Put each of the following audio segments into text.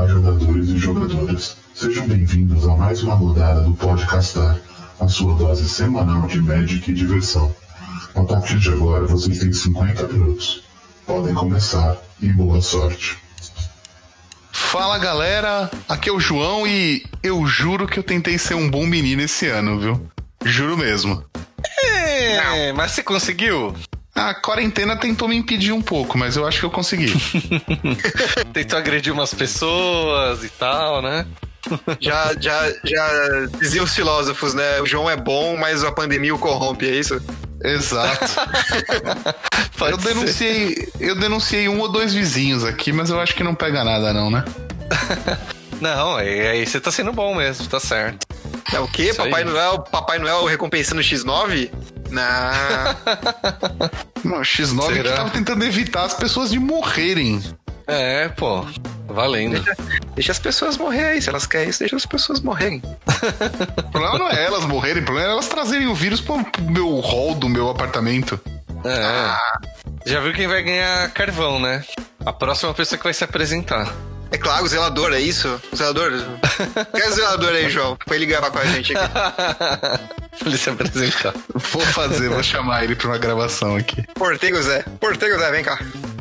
Olá, jogadores e jogadoras. Sejam bem-vindos a mais uma rodada do Podcastar, a sua dose semanal de Magic e diversão. A partir de agora, vocês têm 50 minutos. Podem começar e boa sorte. Fala galera, aqui é o João e eu juro que eu tentei ser um bom menino esse ano, viu? Juro mesmo. É, mas você conseguiu? A quarentena tentou me impedir um pouco, mas eu acho que eu consegui. Tentou agredir umas pessoas e tal, né? Já, já, já diziam os filósofos, né? O João é bom, mas a pandemia o corrompe, é isso? Exato. Eu ser. denunciei, eu denunciei um ou dois vizinhos aqui, mas eu acho que não pega nada não, né? Não, aí aí você tá sendo bom mesmo, tá certo. É o quê? Isso Papai aí. Noel, Papai Noel recompensando o X9? Não. Não, X9 que Será? tava tentando evitar as pessoas de morrerem. É, pô, valendo. deixa as pessoas morrer aí. Se elas querem isso, deixa as pessoas morrerem. O problema não é elas morrerem, o problema é elas trazerem o vírus pro pro meu hall do meu apartamento. É. Já viu quem vai ganhar carvão, né? A próxima pessoa que vai se apresentar. É claro, o zelador, é isso? O zelador? Quer o zelador aí, João? Pra ele gravar com a gente aqui. pra ele se apresentar. Vou fazer, vou chamar ele pra uma gravação aqui. Porteiro Zé. Porteiro Zé, vem cá.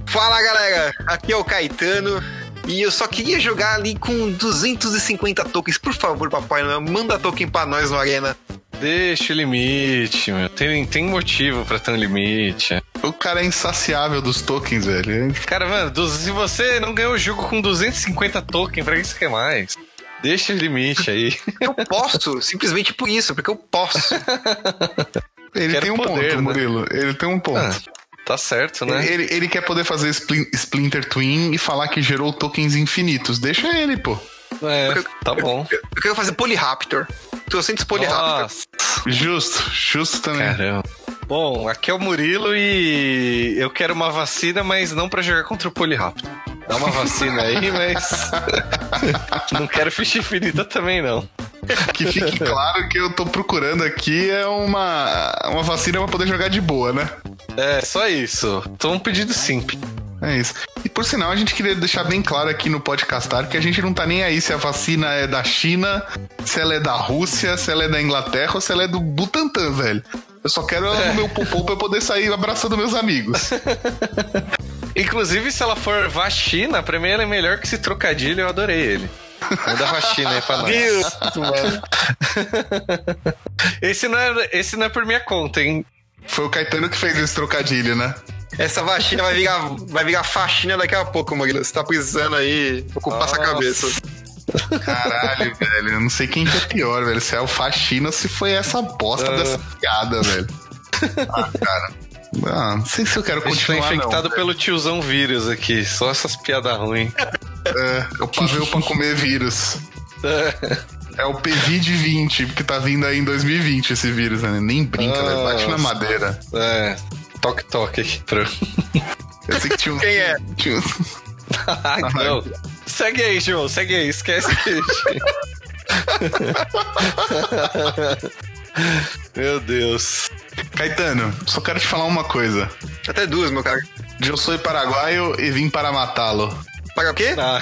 Fala, galera. Aqui é o Caetano. E eu só queria jogar ali com 250 tokens. Por favor, Papai Noel, manda token pra nós no Arena. Deixa o limite, meu. Tem, tem motivo pra ter um limite. O cara é insaciável dos tokens, velho. Cara, mano, se você não ganhou o jogo com 250 tokens, pra que você quer mais? Deixa o limite aí. Eu posso, simplesmente por isso, porque eu posso. Ele Quero tem um poder, ponto, né? Murilo. Ele tem um ponto. Ah, tá certo, né? Ele, ele quer poder fazer Splin- Splinter Twin e falar que gerou tokens infinitos. Deixa ele, pô. É, tá bom. Eu quero fazer Polyraptor. 200 Polyraptor. Nossa, Justo, justo também. caramba. Bom, aqui é o Murilo e eu quero uma vacina, mas não pra jogar contra o Poliraptor. Dá uma vacina aí, mas. não quero ficha infinita também, não. Que fique claro que eu tô procurando aqui é uma, uma vacina pra poder jogar de boa, né? É, só isso. Tô um pedido simples. É isso. E por sinal, a gente queria deixar bem claro aqui no podcastar que a gente não tá nem aí se a vacina é da China, se ela é da Rússia, se ela é da Inglaterra ou se ela é do Butantan, velho. Eu só quero ela no meu popô pra eu poder sair abraçando meus amigos. Inclusive, se ela for vacina, pra mim ela é melhor que esse trocadilho, eu adorei ele. Manda vacina aí pra nós. Isso, mano. Esse não, é, esse não é por minha conta, hein? Foi o Caetano que fez esse trocadilho, né? Essa vacina vai virar, vai virar faxina daqui a pouco, Murilo. Você tá precisando aí ocupar essa cabeça. Caralho, velho. Eu não sei quem que é pior, velho. Se é o faxina ou se foi essa bosta Ah. dessa piada, velho. Ah, cara. Ah, não sei se eu quero A gente tá continuar, infectado não. pelo tiozão vírus aqui. Só essas piadas ruins. É, eu paveu pra comer vírus. É o PVD-20, que tá vindo aí em 2020 esse vírus, né? Nem brinca, velho. Bate na madeira. É. Toque, toque aqui. Eu sei que tinha um... Quem é? Tinha um... Ai, não. Segue aí, João. Segue aí. Esquece que. Meu Deus. Caetano, só quero te falar uma coisa. Até duas, meu cara. Eu sou paraguaio e vim para matá-lo. Paga o quê? Ah.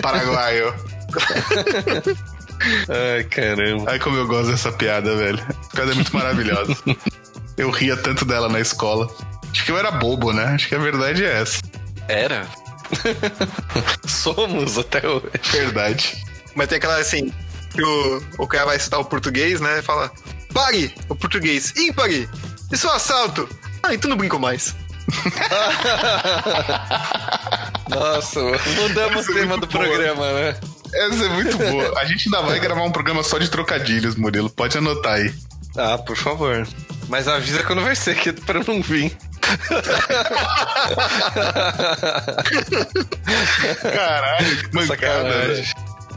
Paraguaio. Ai, caramba. Ai, como eu gosto dessa piada, velho. A piada é muito maravilhosa. Eu ria tanto dela na escola. Acho que eu era bobo, né? Acho que a verdade é essa. Era? Somos até hoje. Verdade. Mas tem aquela assim, que o, o cara vai citar o português, né? E fala, pare, o português, ímpare, isso é um assalto. Ah, então não brinco mais. Nossa, mudamos o é tema do boa. programa, né? Essa é muito boa. A gente ainda vai gravar um programa só de trocadilhos, Murilo. Pode anotar aí. Ah, por favor. Mas avisa quando vai ser, que é pra eu não vir. Caralho, que mancada, Sacanagem.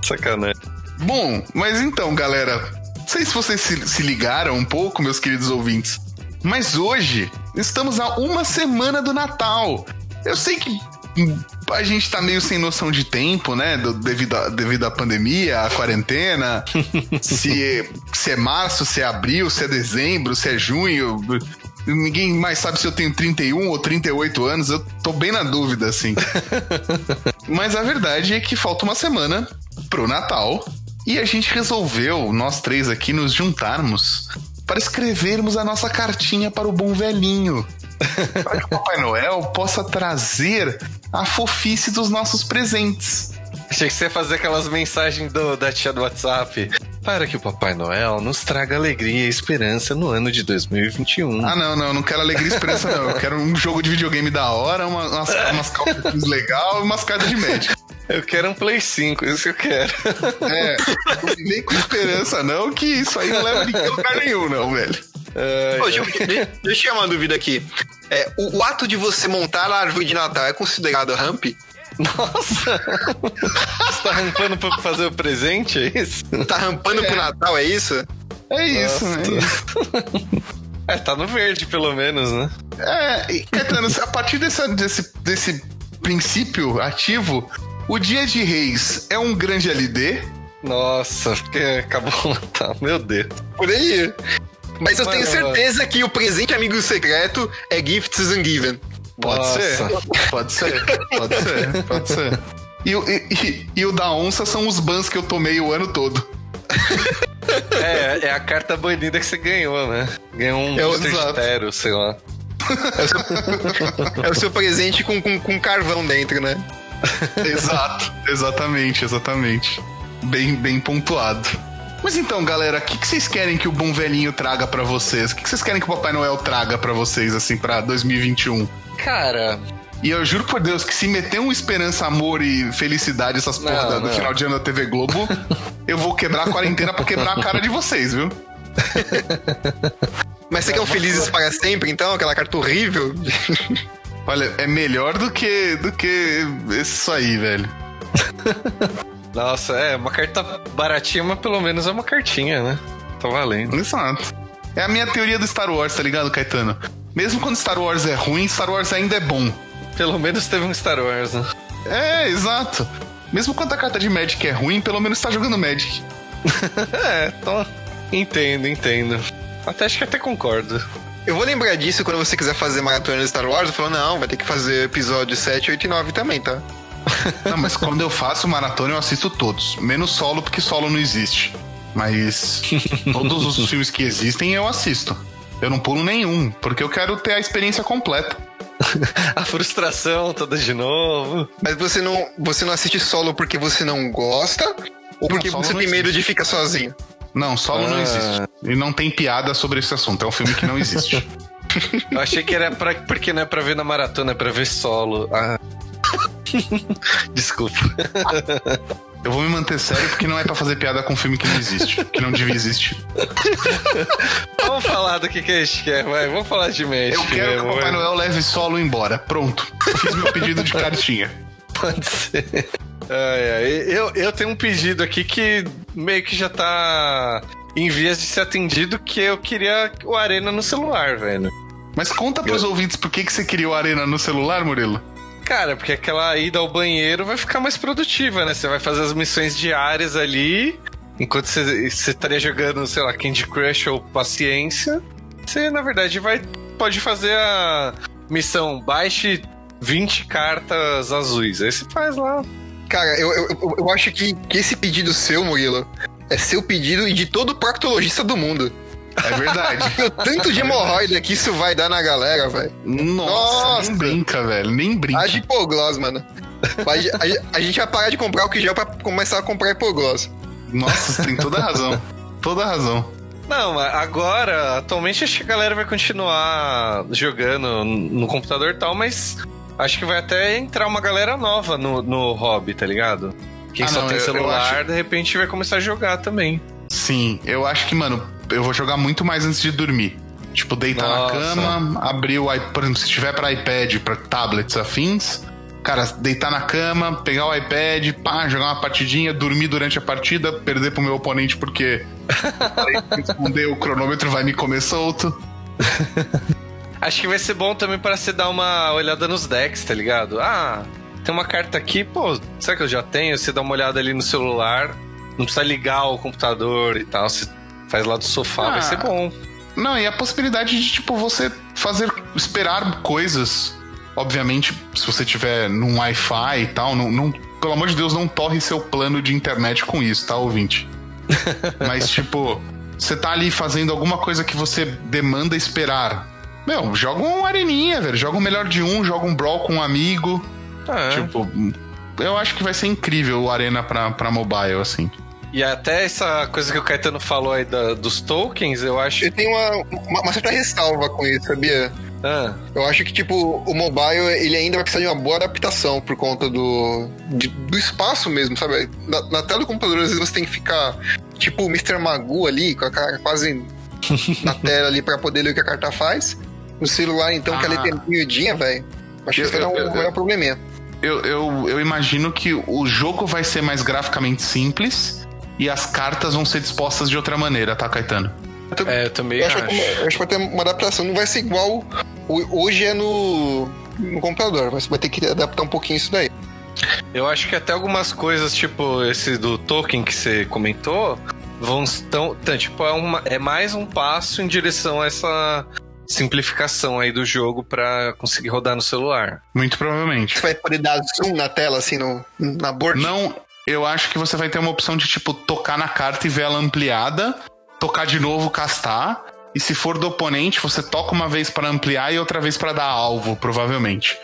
Sacanagem. Bom, mas então, galera. Não sei se vocês se, se ligaram um pouco, meus queridos ouvintes. Mas hoje estamos a uma semana do Natal. Eu sei que a gente tá meio sem noção de tempo, né? do- devido, a, devido à pandemia, à quarentena. se, se é março, se é abril, se é dezembro, se é junho. Ninguém mais sabe se eu tenho 31 ou 38 anos. Eu tô bem na dúvida, assim. Mas a verdade é que falta uma semana pro Natal e a gente resolveu, nós três aqui, nos juntarmos para escrevermos a nossa cartinha para o bom velhinho. para que o Papai Noel possa trazer a fofice dos nossos presentes. Achei que você ia fazer aquelas mensagens do, da tia do WhatsApp. Para que o Papai Noel nos traga alegria e esperança no ano de 2021. Ah, não, não, não quero alegria e esperança, não. Eu quero um jogo de videogame da hora, uma, umas, umas calças legal e umas cartas de médico. Eu quero um Play 5, isso que eu quero. É, não vem com esperança, não, que isso aí não leva ninguém a lugar nenhum, não, velho. É, Ô, deixa, deixa eu tirar uma dúvida aqui. É, o, o, ato de você montar a árvore de Natal é considerado ramp? Nossa! Você tá rampando pra fazer o presente, é isso? Tá rampando é. pro Natal, é isso? É isso, né? É, tá no verde, pelo menos, né? É, e, Caetano, a partir desse, desse, desse princípio ativo, o Dia de Reis é um grande LD? Nossa, porque acabou tá, meu Deus. Por aí. Mas eu tenho certeza que o presente amigo secreto é Gifts and Given. Pode Nossa. ser, pode ser, pode ser, pode ser. E, e, e, o da onça são os bans que eu tomei o ano todo. É, é a carta banida que você ganhou, né? Ganhou um é sei lá. É o, seu, é o seu presente com, com, com carvão dentro, né? Exato, exatamente, exatamente. Bem, bem pontuado. Mas então, galera, o que, que, vocês querem que o bom velhinho traga para vocês? O que, que, vocês querem que o Papai Noel traga para vocês, assim, pra 2021? Cara. E eu juro por Deus que se meter um esperança, amor e felicidade, essas porra do final de ano da TV Globo, eu vou quebrar a quarentena pra quebrar a cara de vocês, viu? Mas você é, quer um Felizes para sempre, então? Aquela carta horrível? Olha, é melhor do que, do que isso aí, velho. Nossa, é uma carta baratinha, mas pelo menos é uma cartinha, né? Tá valendo. Exato. É a minha teoria do Star Wars, tá ligado, Caetano? Mesmo quando Star Wars é ruim, Star Wars ainda é bom. Pelo menos teve um Star Wars, né? É, exato. Mesmo quando a carta de Magic é ruim, pelo menos tá jogando Magic. é, tô... entendo, entendo. Até acho que até concordo. Eu vou lembrar disso quando você quiser fazer maratona de Star Wars. Eu falo, não, vai ter que fazer episódio 7, 8 e 9 também, tá? Não, mas quando eu faço maratona, eu assisto todos. Menos solo, porque solo não existe. Mas todos os filmes que existem eu assisto. Eu não pulo nenhum, porque eu quero ter a experiência completa. a frustração toda de novo. Mas você não, você não assiste solo porque você não gosta? Ou porque não, você tem medo de ficar sozinho? Não, solo ah. não existe. E não tem piada sobre esse assunto. É um filme que não existe. Eu achei que era pra, porque não é pra ver na maratona, é pra ver solo. Ah. Desculpa. Eu vou me manter sério porque não é para fazer piada com um filme que não existe, que não devia existir. Vamos falar do que, que a gente quer, vai. Vamos falar de México. Eu quero que o Papai Noel leve solo embora. Pronto. Fiz meu pedido de cartinha. Pode ser. Ai. Eu, eu tenho um pedido aqui que meio que já tá em vias de ser atendido, que eu queria o Arena no celular, velho. Mas conta pros eu... ouvintes por que, que você queria o Arena no celular, Murilo? Cara, porque aquela ida ao banheiro vai ficar mais produtiva, né? Você vai fazer as missões diárias ali, enquanto você, você estaria jogando, sei lá, Candy Crush ou Paciência. Você, na verdade, vai pode fazer a missão baixe 20 cartas azuis. Aí você faz lá. Cara, eu, eu, eu acho que, que esse pedido seu, Murilo, é seu pedido e de todo proctologista do mundo. É verdade. o tanto de hemorroida que isso vai dar na galera, velho. Nossa, Nossa, nem brinca, velho. Nem brinca. A de hipoglós, mano. A, a, gente vai parar de comprar o que já pra começar a comprar hipoglós. Nossa, você tem toda a razão. Toda a razão. Não, agora, atualmente acho que a galera vai continuar jogando no computador e tal, mas acho que vai até entrar uma galera nova no, no hobby, tá ligado? Quem ah, só não, tem eu, celular, eu acho... de repente vai começar a jogar também. Sim, eu acho que, mano, eu vou jogar muito mais antes de dormir. Tipo, deitar Nossa. na cama, abrir o iPad, por exemplo, se tiver para iPad, para tablets afins, cara, deitar na cama, pegar o iPad, pá, jogar uma partidinha, dormir durante a partida, perder pro meu oponente porque responder o cronômetro vai me comer solto. Acho que vai ser bom também para você dar uma olhada nos decks, tá ligado? Ah, tem uma carta aqui, pô, será que eu já tenho? Você dá uma olhada ali no celular, não precisa ligar o computador e tal, você faz lá do sofá, ah, vai ser bom. Não, e a possibilidade de, tipo, você fazer, esperar coisas Obviamente, se você tiver num Wi-Fi e tal, não, não, pelo amor de Deus, não torre seu plano de internet com isso, tá, ouvinte? Mas, tipo, você tá ali fazendo alguma coisa que você demanda esperar. Meu, joga um areninha, velho. Joga um melhor de um, joga um brawl com um amigo. É. Tipo, eu acho que vai ser incrível o Arena pra, pra mobile, assim. E até essa coisa que o Caetano falou aí da- dos tokens, eu acho. Eu tenho uma, uma, uma certa ressalva com isso, sabia? Ah, Eu acho que, tipo, o mobile, ele ainda vai precisar de uma boa adaptação por conta do, de- do espaço mesmo, sabe? Na, na tela do computador, às vezes você tem que ficar, tipo, o Mr. Magoo ali, com a cara quase na tela ali pra poder ler o que a carta faz. No celular, então, que a Ah. é miudinha, velho. Acho que isso vai dar um, Eu- eu- um probleminha. Eu, eu, eu imagino que o jogo vai ser mais graficamente simples e as cartas vão ser dispostas de outra maneira, tá, Caetano? é, eu também Eu acho, acho. que vai ter uma- eu acho que vai ter uma adaptação. Não vai ser igual hoje é no, no computador. Mas vai ter que adaptar um pouquinho isso daí. Eu acho que até algumas coisas, tipo esse do token que você comentou, vão tão, tão tipo, é, uma, é mais um passo em direção a essa simplificação aí do jogo pra conseguir rodar no celular. Muito provavelmente. Você vai poder dar zoom na tela, assim, no, na board. Não, eu acho que você vai ter uma opção de, tipo, tocar na carta e ver ela ampliada, tocar de novo, castar. E se for do oponente, você toca uma vez para ampliar e outra vez para dar alvo, provavelmente.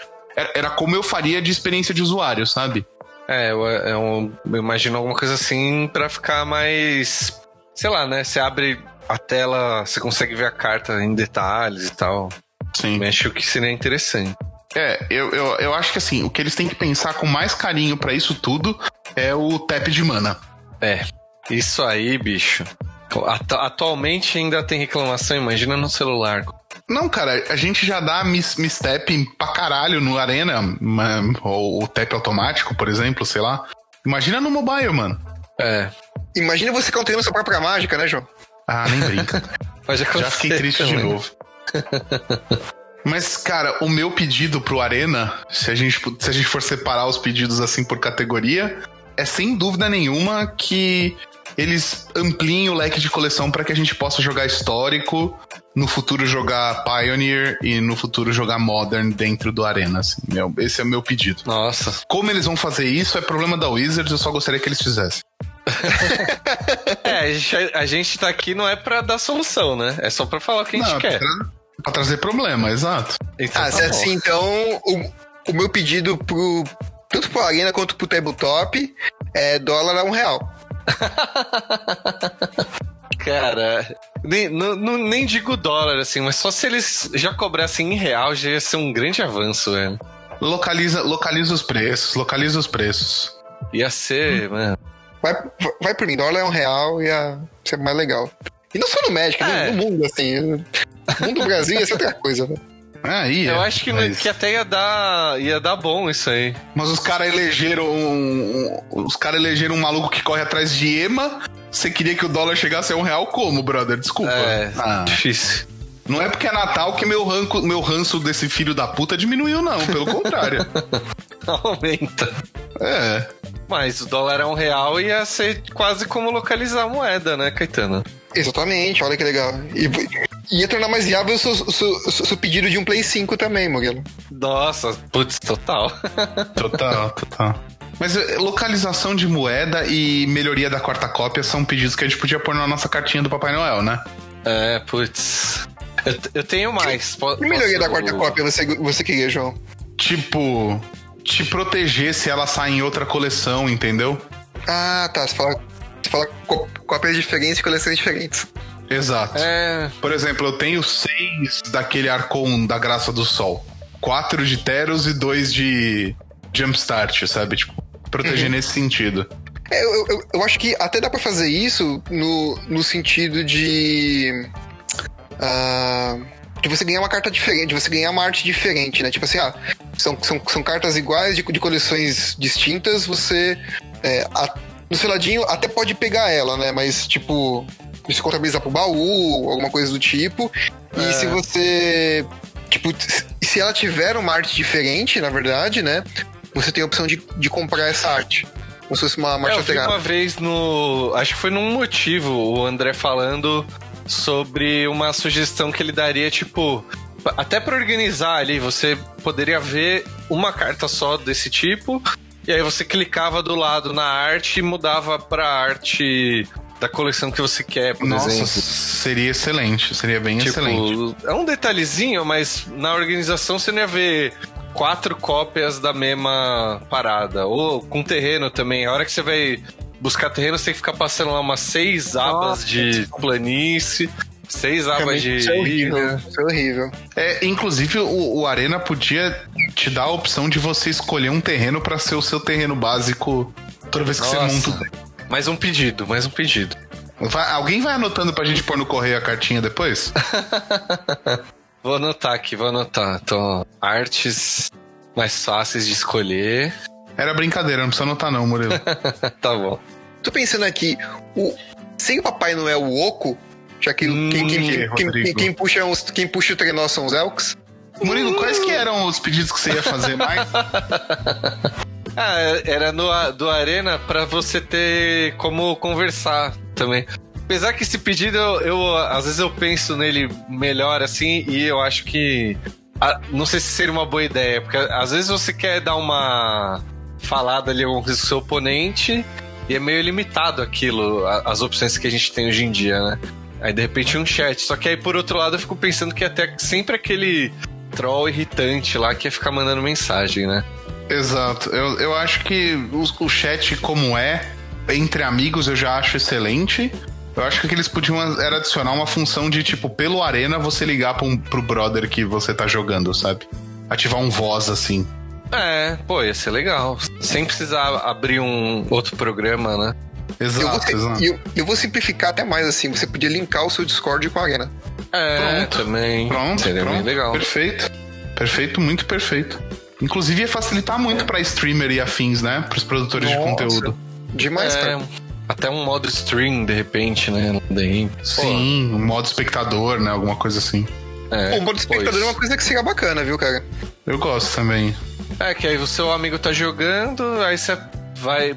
Era, como eu faria de experiência de usuário, sabe? É, eu, eu- eu imagino alguma coisa assim pra ficar mais. Sei lá, né? Você abre a tela, você consegue ver a carta em detalhes e tal. Sim. Eu acho que seria interessante. É, eu, eu, eu acho que assim, o que eles têm que pensar com mais carinho pra isso tudo é o tap de mana. É, isso aí, bicho. Atu- atualmente ainda tem reclamação, imagina no celular. Não, cara, a gente já dá mis, misstep pra caralho no Arena, ou o tap automático, por exemplo, sei lá. Imagina no mobile, mano. É, Imagina você contando sua própria mágica, né, João? Ah, nem brinca. Já fiquei triste de também. novo. Mas, cara, o meu pedido pro Arena, se a, gente, se a gente for separar os pedidos assim por categoria, é sem dúvida nenhuma que eles ampliem o leque de coleção para que a gente possa jogar histórico, no futuro jogar Pioneer e no futuro jogar Modern dentro do Arena. Assim, meu, esse é o meu pedido. Nossa, Como eles vão fazer isso é problema da Wizards, eu só gostaria que eles fizessem. é, a gente, a gente tá aqui não é pra dar solução, né? É só pra falar o que a gente Não, é quer. pra, pra trazer problema, exato. Então, Ah, tá se é bom. assim, então, o, o meu pedido pro. Tanto pro Arena quanto pro Tabletop é dólar a um real. Cara, nem, não- nem digo dólar, assim, mas só se eles já cobrassem em real já ia ser um grande avanço, velho. Localiza, localiza os preços, localiza os preços. Ia ser, mano. Vai, vai por mim, dólar é um real e ia ser mais legal. E não só no Magic, né? É. no mundo, assim. No mundo do Brasil ia ser outra coisa, né? Aí, Eu é, acho que, mas, que até ia dar, ia dar bom isso aí. mas os caras elegeram um, um- os caras elegeram um maluco que corre atrás de EMA. Você queria que o dólar chegasse a um real como, brother? Desculpa. É, Ah, difícil. não é porque é Natal que meu, ranco, meu ranço desse filho da puta diminuiu, não. Pelo contrário. Aumenta. É. Mas o dólar é um real ia ser quase como localizar a moeda, né, Caetano? Exatamente, olha que legal. E ia tornar mais viável o seu, o seu- seu pedido de um Play 5 também, Murilo. Nossa, putz, total. Total, total. Mas eh, localização de moeda e melhoria da quarta cópia são pedidos que a gente podia pôr na nossa cartinha do Papai Noel, né? É, putz. Eu, eu tenho mais. Que melhoria posso- da quarta cópia você, você queria, João? Tipo, te proteger se ela sai em outra coleção, entendeu? Ah, tá. Você fala, você fala có- cópias diferentes e coleções diferentes. Exato. É, Por exemplo, eu tenho seis daquele Arcon da Graça do Sol. Quatro de Teros e dois de Jumpstart, sabe? Tipo, proteger nesse sentido. É, eu, eu, eu acho que até dá pra fazer isso no, no sentido de. ah, de você ganhar uma carta diferente, de você ganhar uma arte diferente, né? Tipo assim, ah, são, são, são cartas iguais de, de coleções distintas, você. é, a- no seladinho até pode pegar ela, né? Mas, tipo, você contabiliza pro baú, alguma coisa do tipo. E se você. Tipo, se- ela tiver uma arte diferente, na verdade, né? Você tem a opção de, de comprar essa arte. Como se fosse uma É, marcha eu vi uma vez no. Acho que foi num motivo o André falando sobre uma sugestão que ele daria, tipo. até para organizar ali, você poderia ver uma carta só desse tipo, e aí você clicava do lado na arte e mudava pra arte da coleção que você quer, por Nossa, exemplo. seria excelente, seria bem Tipo, excelente. é um detalhezinho, mas na organização você não ia ver quatro cópias da mesma parada. Ou com terreno também. A hora que você vai buscar terreno, você tem que ficar passando lá umas seis abas de planície, seis abas de Isso é horrível. Isso é horrível. É, inclusive, o, o Arena podia te dar a opção de você escolher um terreno pra ser o seu terreno básico toda vez que você Nossa. monta. Mais um pedido, mais um pedido. Vai- alguém vai anotando pra gente pôr no correio a cartinha depois? Vou anotar aqui, vou anotar. Então, artes mais fáceis de escolher. Era brincadeira, não precisa anotar não, Murilo. tá bom. Tô pensando aqui, o, sem o Papai Noel o Oco, já que Hum, quem, quem, que, quem, quem, puxa os, quem puxa o trenó são os Elks. Murilo, quais que eram os pedidos que você ia fazer mais? Ah, era no, do Arena pra você ter como conversar também. Apesar que esse pedido, eu, eu, às vezes eu penso nele melhor assim e eu acho que. ah, não sei se seria uma boa ideia, porque às vezes você quer dar uma falada ali com o seu oponente e é meio limitado aquilo, as opções que a gente tem hoje em dia, né? Aí de repente um chat. Só que aí por outro lado eu fico pensando que até sempre aquele troll irritante lá que ia ficar mandando mensagem, né? Exato. Eu, eu acho que o, o chat como é, entre amigos, eu já acho excelente. Eu acho que eles podiam era adicionar uma função de, tipo, pelo Arena, você ligar pra um, pro brother que você tá jogando, sabe? Ativar um voz, assim. É, pô, ia ser legal. Sem precisar abrir um outro programa, né? Eu vou, Exato, te- exato. eu, eu vou simplificar até mais assim, você podia linkar o seu Discord com a Arena. É, Pronto. também. Pronto, Seria pronto. bem legal. Perfeito. Perfeito, muito perfeito. Inclusive ia facilitar muito pra streamer e afins, né? Pros produtores de Nossa. conteúdo. Demais, É, cara. até um modo stream, de repente, né? Daí, pô, Sim, um modo espectador, né? Alguma coisa assim. é, o modo espectador pô, é uma coisa que seria bacana, viu, cara? Eu gosto também. É, que aí o seu amigo tá jogando, aí você vai.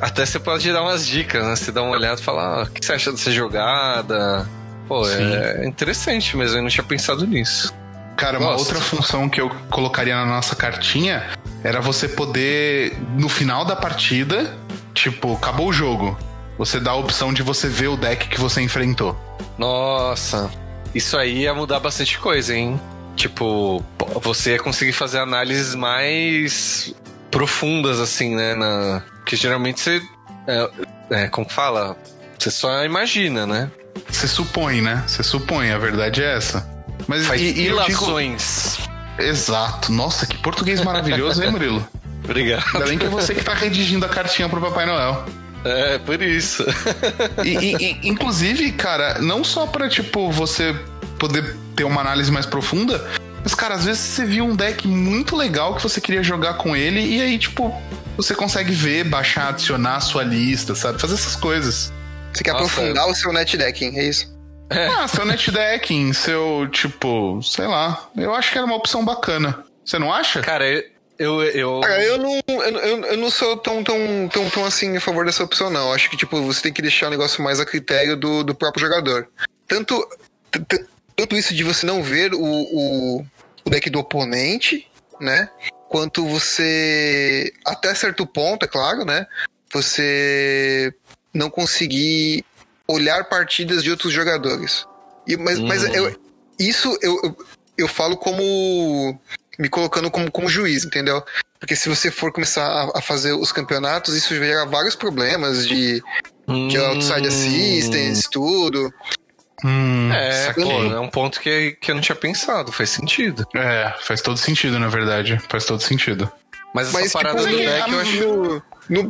Até você pode dar umas dicas, né? Você dá uma olhada e falar, ah, o que você acha dessa jogada? Pô, Sim. é interessante mesmo, eu não tinha pensado nisso. Cara, uma Gosto. outra função que eu colocaria na nossa cartinha era você poder, no final da partida, tipo, acabou o jogo. Você dá a opção de você ver o deck que você enfrentou. Nossa, isso aí ia mudar bastante coisa, hein? Tipo, você ia conseguir fazer análises mais profundas, assim, né? Na... Porque geralmente você. É, é, como fala? Você só imagina, né? Você supõe, né? Você supõe, a verdade é essa. Mas Faz e, eu digo... ilações. Exato. Nossa, que português maravilhoso, hein, Murilo? Obrigado. Ainda bem que é você que tá redigindo a cartinha pro Papai Noel. É, por isso. E, e- e, inclusive, cara, não só pra, tipo, você poder ter uma análise mais profunda, mas, cara, às vezes você viu um deck muito legal que você queria jogar com ele e aí, tipo, você consegue ver, baixar, adicionar a sua lista, sabe? Fazer essas coisas. Você quer Nossa, aprofundar o seu net decking, é isso? Ah, seu net decking, seu, tipo, sei lá. Eu acho que era uma opção bacana. Você não acha? Cara, eu. eu, eu... Cara, eu não, eu, eu, eu não sou tão, tão, tão, tão assim a favor dessa opção, não. Acho que, tipo, você tem que deixar o negócio mais a critério do, do próprio jogador. Tanto, tanto isso de você não ver o, o, o deck do oponente, né? Quanto você, até certo ponto, é claro, né? Você não conseguir olhar partidas de outros jogadores. E, mas mas Hum. eu, isso eu, eu, eu falo como me colocando como, como juiz, entendeu? Porque se você for começar a, a fazer os campeonatos, isso gera vários problemas de, de Hum. outside assistance, tudo. Hum, É, pô, é um ponto que, que eu não tinha pensado, faz sentido. É, faz todo sentido, na verdade. Faz todo sentido. Mas essa Mas parada tipo, do que deck eu acho. no,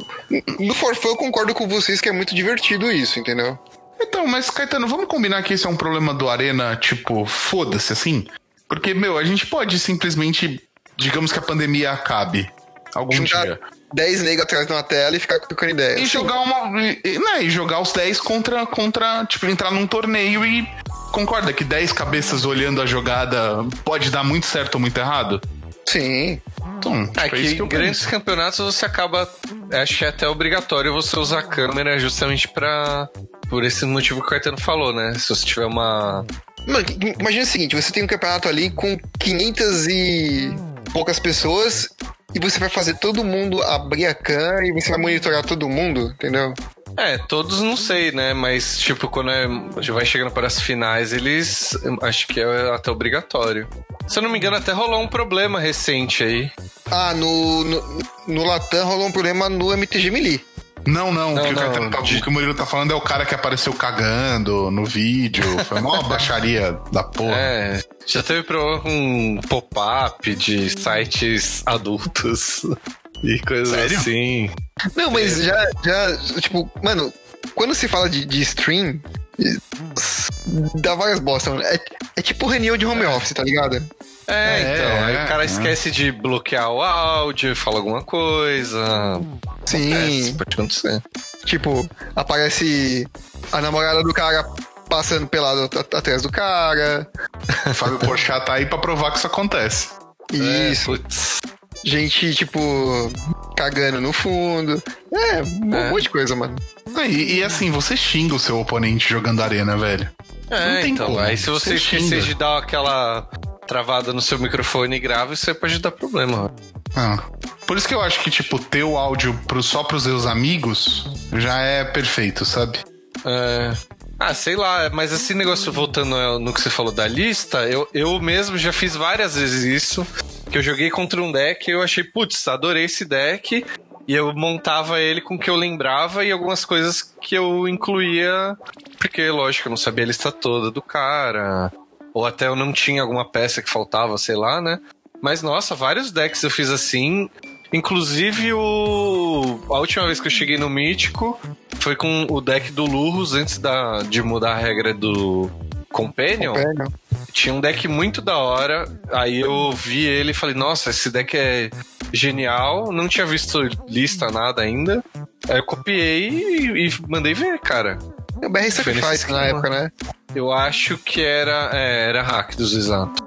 no, no Forfã eu concordo com vocês que é muito divertido isso, entendeu? Então, mas Caetano, vamos combinar que esse é um problema do Arena, tipo, foda-se assim? Porque, meu, a gente pode simplesmente, digamos que a pandemia acabe algum Juntar dia. 10 negros atrás de uma tela e ficar trocando ideia. E Assim, jogar uma. E, né, e jogar os 10 contra, contra. Tipo, entrar num torneio e. Concorda que 10 cabeças olhando a jogada pode dar muito certo ou muito errado? Sim. Então, tipo, É é que isso em eu grandes penso. campeonatos você acaba. Acho que é até obrigatório você usar a câmera justamente pra. Por esse motivo que o Caetano falou, né? Se você tiver uma, Mano, imagina o seguinte: você tem um campeonato ali com 500 e poucas pessoas e você vai fazer todo mundo abrir a can e você vai monitorar todo mundo, entendeu? É, todos não sei, né? Mas, tipo, quando é, vai chegando para as finais, eles. Acho que é até obrigatório. Se eu não me engano, até rolou um problema recente aí. Ah, no, no, no Latam rolou um problema no MTG Melee. Não, não, Não, o, que o não, Caetano tá- de- o que o Murilo tá falando é o cara que apareceu cagando no vídeo. Foi uma baixaria da porra. É, já teve problema com pop-up de sites adultos e coisas Sério? assim. Não, mas já, já, tipo, mano, quando se fala de, de stream, dá várias bosta, mano. É, é tipo reunião de home office, tá ligado? É, É, então, aí o cara é. esquece de bloquear o áudio, fala alguma coisa. Sim, É, pode acontecer. tipo, aparece a namorada do cara passando pelado at- atrás do cara. O Fábio Porchat tá aí pra provar que isso acontece. Isso, É, putz. Gente, tipo, cagando no fundo. É, um É. monte de coisa, mano. E, e assim, você xinga o seu oponente jogando arena, velho. É, Não tem então, como. aí se você, Você esquecer de dar aquela travada no seu microfone grave, isso aí pode dar problema. Ah. Por isso que eu acho que, tipo, ter o áudio pro, só pros seus amigos já é perfeito, sabe? É. Ah, sei lá, mas esse negócio voltando no que você falou da lista, eu, eu mesmo já fiz várias vezes isso. Que eu joguei contra um deck e eu achei, putz, adorei esse deck. E eu montava ele com o que eu lembrava e algumas coisas que eu incluía. Porque, lógico, eu não sabia a lista toda do cara. Ou até eu não tinha alguma peça que faltava, sei lá, né? Mas nossa, vários decks eu fiz assim. Inclusive o. A última vez que eu cheguei no Mítico foi com o deck do Lurros antes da, de mudar a regra do Companion. Companion. Tinha um deck muito da hora. Aí eu vi ele e falei, nossa, esse deck é genial. Não tinha visto lista nada ainda. Aí eu copiei e, e mandei ver, cara. É o BR Foi nesse Sacrifice na época, né? Eu acho que era. É, era hack dos exato.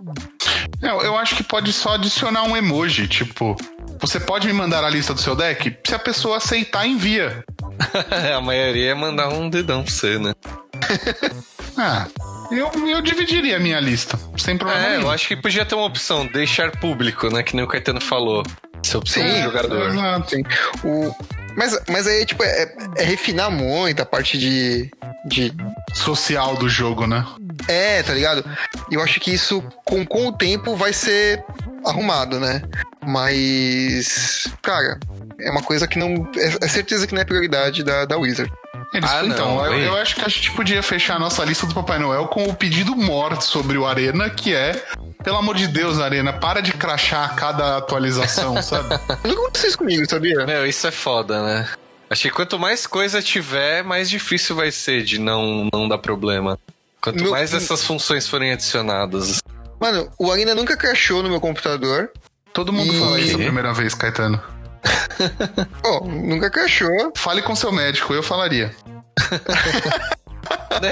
É, Eu, acho que pode só adicionar um emoji, tipo. Você pode me mandar a lista do seu deck? Se a pessoa aceitar, envia. a maioria é mandar um dedão pra você, né? Ah, eu, eu dividiria a minha lista, sem problema É, nenhum. eu acho que podia ter uma opção, deixar público, né? Que nem o Caetano falou. Ser opção Sim, do jogador. Exato. Sim. O... Mas, mas aí, tipo, é, é refinar muito a parte de, de. Social do jogo, né? É, tá ligado? Eu acho que isso, com, com o tempo, vai ser arrumado, né? Mas. Cara, é uma coisa que não. É, é certeza que não é prioridade da, da Wizard. Eles, Ah, então, não, eu, eu acho que a gente podia fechar a nossa lista do Papai Noel com o pedido morto sobre o Arena, que é. Pelo amor de Deus, Arena, para de crachar a cada atualização, sabe? Nunca aconteceu isso comigo, sabia? Meu, isso é foda, né? Acho que quanto mais coisa tiver, mais difícil vai ser de não, não dar problema. Quanto Meu- mais essas funções forem adicionadas. Mano, o Arena nunca crashou no meu computador. Todo mundo E- fala isso a primeira vez, Caetano. Oh, nunca crashou. Fale com seu médico, eu falaria. Né?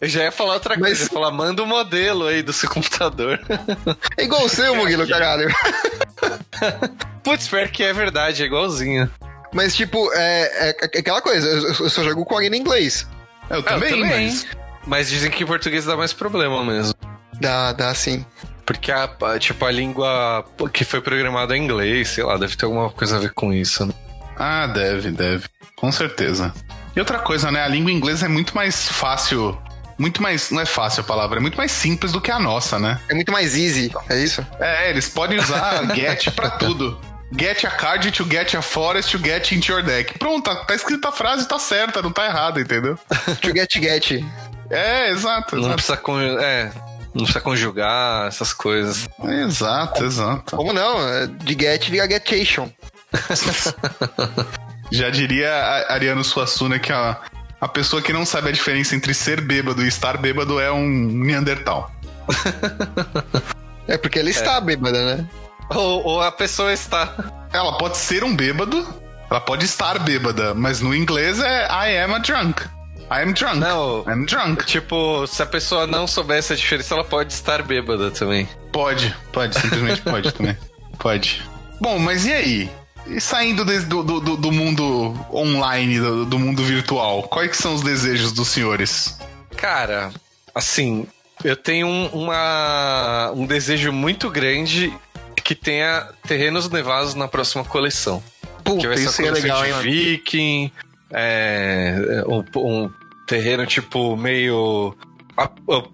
Eu já ia falar outra Mas- coisa, eu ia falar, manda o modelo aí do seu computador. É igual o seu, Murilo, caralho. Putz, pior que é verdade, é igualzinho. Mas, tipo, é, é- é aquela coisa, eu, eu só jogo com Arena em inglês. Eu também, mas. Mas dizem que em português dá mais problema mesmo. Dá, dá sim. Porque a, a- tipo, a língua que foi programada em inglês, sei lá, deve ter alguma coisa a ver com isso, né? Ah, deve, deve. Com certeza. E outra coisa, né? A língua inglesa é muito mais fácil. Muito mais. Não é fácil a palavra, é muito mais simples do que a nossa, né? É muito mais easy, é isso? É, eles podem usar get pra tudo. Get a card to get a forest to get into your deck. Pronto, tá, tá escrita a frase, tá certa, não tá errada, entendeu? To get get. É, exato, Não exato. precisa, con é, não precisa conjugar essas coisas. Exato, exato. Como não? É, De get vira getation. Já diria a Ariano Suassuna que a, a pessoa que não sabe a diferença entre ser bêbado e estar bêbado é um Neandertal. É porque ela está bêbada, né? Ou, ou a pessoa está. Ela pode ser um bêbado, ela pode estar bêbada, mas no inglês é I am a drunk. I am drunk. Não. I'm drunk. Tipo, se a pessoa não souber essa diferença, ela pode estar bêbada também. Pode, pode, simplesmente pode também. Pode. Bom, mas e aí? E saindo des- do, do, do- do mundo online, do, do mundo virtual, quais que são os desejos dos senhores? Cara, assim, eu tenho um, uma, um desejo muito grande que tenha terrenos nevados na próxima coleção. Puta, que vai ser isso é legal, hein, de mano? viking, é, um, um terreno tipo meio...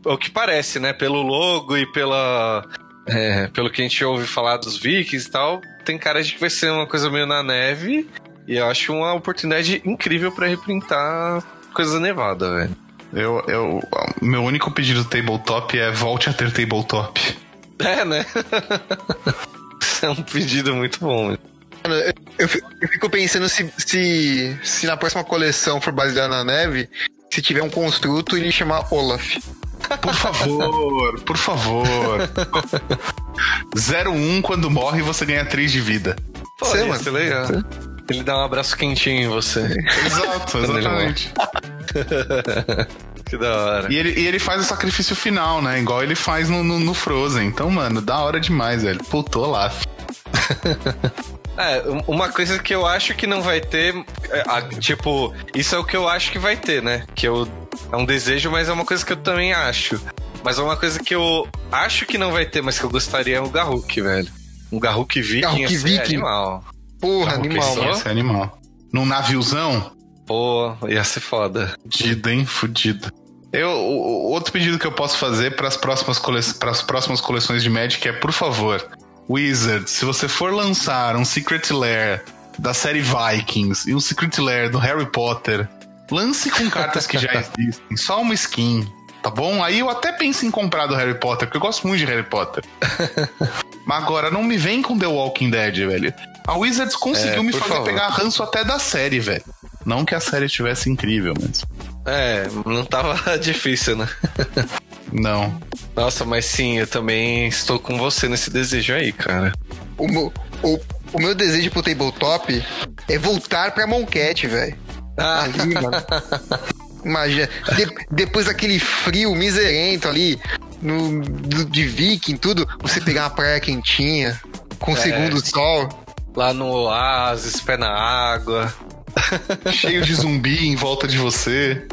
o que parece, né? Pelo logo e pela... é, pelo que a gente ouve falar dos vikings e tal, tem cara de que vai ser uma coisa meio na neve. E eu acho uma oportunidade incrível pra reprintar coisa nevada, velho. Eu, eu, meu único pedido do tabletop é volte a ter tabletop. É, né? É um pedido muito bom. Mano, eu, eu fico pensando se, se, se na próxima coleção for baseada na neve, se tiver um construto, ele chamar Olaf. Por favor, por favor. 01 quando morre você ganha 3 de vida. Pô, Sei, mano. ser legal. Ele dá um abraço quentinho em você. Exato, exatamente. que da hora. E ele, e ele faz o sacrifício final, né? Igual ele faz no, no, no Frozen. Então, mano, da hora demais, velho. Puto, lá. É, um- uma coisa que eu acho que não vai ter. é, tipo, isso é o que eu acho que vai ter, né? Que eu, é um desejo, mas é uma coisa que eu também acho. Mas é uma coisa que eu acho que não vai ter, mas que eu gostaria é o Garruk, velho. Um Garruk Viking Garruk ia ser Viking? animal. Porra, animal. Esse é animal. Num naviozão, Pô, ia ser foda. fudido, hein? Fudido. Eu, outro pedido que eu posso fazer para as próximas, cole... próximas coleções de Magic é, por favor, Wizard, se você for lançar um Secret Lair da série Vikings e um Secret Lair do Harry Potter, lance com cartas que já existem, só uma skin, tá bom? Aí eu até penso em comprar do Harry Potter, porque eu gosto muito de Harry Potter. Mas agora, não me vem com The Walking Dead, velho. A Wizards conseguiu É, me fazer favor. pegar ranço até da série, velho. Não que a série estivesse incrível, mas. É, não tava difícil, né? Não. Nossa, mas sim, eu também estou com você nesse desejo aí, cara. O meu, o, o meu desejo pro tabletop é voltar pra Moncat, velho. Ah, Ali, mano. Imagina, de- depois daquele frio miserento ali, no, do- de viking, tudo, você pegar uma praia quentinha, com o É. segundo sol. lá no oásis, pé na água. Cheio de zumbi em volta de você.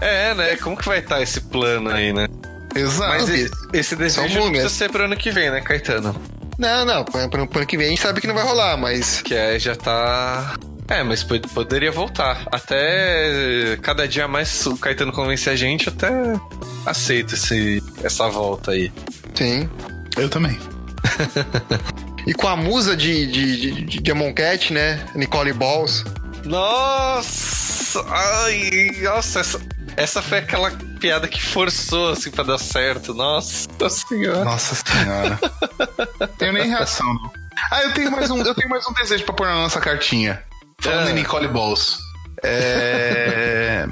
É, né? Como que vai estar esse plano aí, né? Exato. Mas esse, esse desejo não precisa ser pro ano que vem, né, Caetano? Não, não, pro pro- pro ano que vem a gente sabe que não vai rolar, mas Que aí já tá. É, mas pod- poderia voltar. Até cada dia mais o Caetano convencer a gente, até aceita esse, essa volta aí. sim. Eu também. E com a musa de, de, de, de Amonkhet, né? Nicole Balls. Nossa! Ai, nossa, essa, essa foi aquela piada que forçou assim pra dar certo. Nossa senhora. Nossa senhora. tenho nem reação, não. Ah, eu tenho mais um, eu tenho mais um desejo pra pôr na nossa cartinha. Falando Ah. em Nicole Balls. É...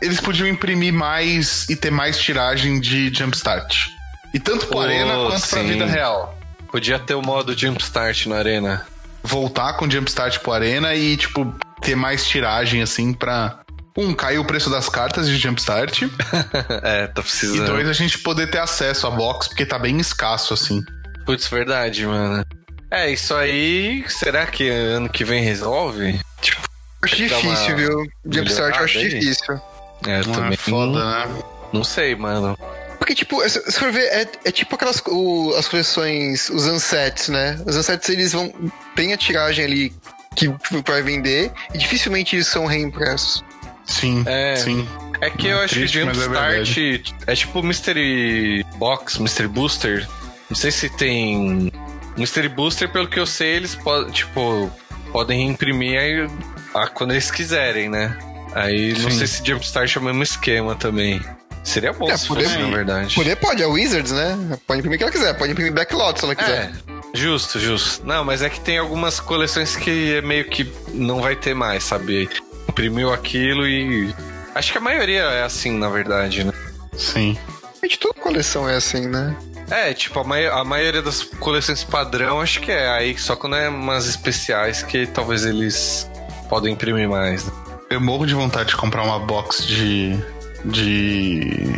Eles podiam imprimir mais e ter mais tiragem de Jumpstart. E tanto pro Oh, Arena quanto pra sim. vida real. Podia ter o modo Jumpstart na arena. Voltar com Jumpstart pro Arena e, tipo, ter mais tiragem, assim, pra. Um, cair o preço das cartas de Jumpstart. é, tá E precisando. dois, a gente poder ter acesso à box, porque tá bem escasso, assim. Putz, verdade, mano. É, isso aí. Será que ano que vem resolve? Tipo, Acho difícil, viu? Jumpstart eu acho aí? difícil. é, Não também. é foda, né? Não sei, mano. Porque, tipo, se for ver, é, é tipo aquelas o- as coleções, os unsets, né? Os unsets, eles vão. Tem a tiragem ali que vai vender e dificilmente eles são reimpressos. Sim, É. sim. É que eu Hum, acho triste, que mas é Jumpstart é, tipo Mystery Box, Mystery Booster. Não sei se tem. Mystery Booster, pelo que eu sei, eles podem, tipo, podem imprimir aí, ah, quando eles quiserem, né? Aí não Sim. sei se Jumpstart é o mesmo esquema também. Seria bom É, se poder- fosse, na verdade. Poder pode, é Wizards, né? Pode imprimir o que ela quiser, pode imprimir Backlot se ela quiser. É, justo, justo. Não, mas é que tem algumas coleções que é meio que não vai ter mais, sabe? Imprimiu aquilo e. Acho que a maioria é assim, na verdade, né? Sim. Realmente toda coleção é assim, né? É, tipo, a, mai- a maioria das coleções padrão, acho que é. Aí só quando é umas especiais que talvez eles podem imprimir mais. né? Eu morro de vontade de comprar uma box de. De.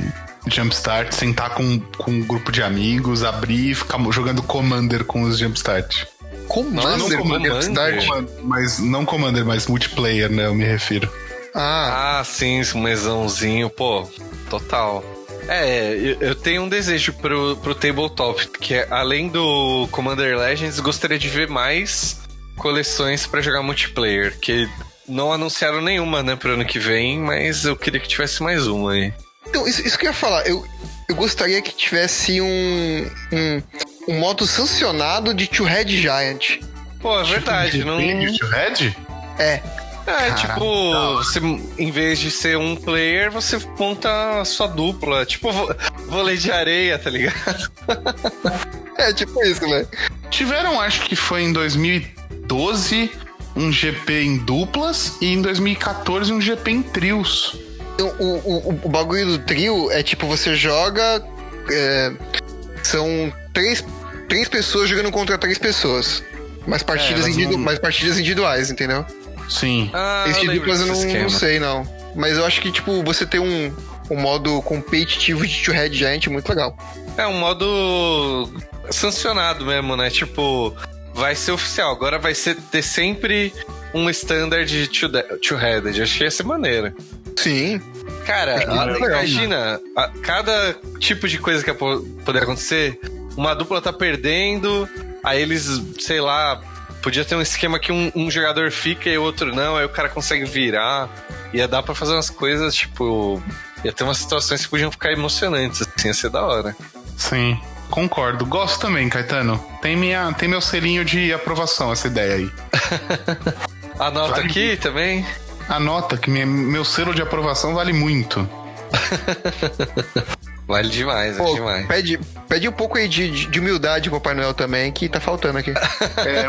Jumpstart, sentar com, com um grupo de amigos, abrir e ficar jogando Commander com os Jumpstart. Commander, não Commander. Jumpstart. Mas não Commander, mas multiplayer, né? Eu me refiro. Ah, Ah, sim, esse mesãozinho, pô, total. É, eu, tenho um desejo pro, pro tabletop, que é, além do Commander Legends, gostaria de ver mais coleções pra jogar multiplayer, que não anunciaram nenhuma, né, pro ano que vem, mas eu queria que tivesse mais uma aí. Então, isso, isso que eu ia falar, eu, eu gostaria que tivesse um, um, um modo sancionado de Two Head Giant. Pô, é verdade, não... Tem Two Head? É, É, tipo, você, em vez de ser um player, você monta a sua dupla. Tipo, vôlei de areia, tá ligado? é tipo isso, velho. Tiveram, acho que foi em 2012, um GP em duplas e em 2014 um GP em trios. Então, o, o, o bagulho do trio é tipo, você joga. é, são três, três pessoas jogando contra três pessoas. Mas partidas, elas individu- não- mas partidas individuais, entendeu? Sim. Ah, Esse de lembro duplas eu não, não sei, não. Mas eu acho que, tipo, você ter um, um modo competitivo de Two Head Giant é muito legal. É um modo sancionado mesmo, né? Tipo, vai ser oficial. Agora vai ser ter sempre um standard de two- two-headed. Achei essa maneira. Sim. Cara, É legal, imagina, a- cada tipo de coisa que po- poder acontecer, uma dupla tá perdendo, aí eles, sei lá, podia ter um esquema que um, um jogador fica e o outro não, aí o cara consegue virar. Ia dar pra fazer umas coisas, tipo. Ia ter umas situações que podiam ficar emocionantes, assim, ia ser da hora. Sim, concordo. Gosto também, Caetano. Tem, minha, tem meu selinho de aprovação essa ideia aí. Anota Vale aqui também. Anota que minha- meu selo de aprovação vale muito. Vale demais, vale Pô, demais. pede, pede um pouco aí de, de- de humildade pro Papai Noel também, que tá faltando aqui. É,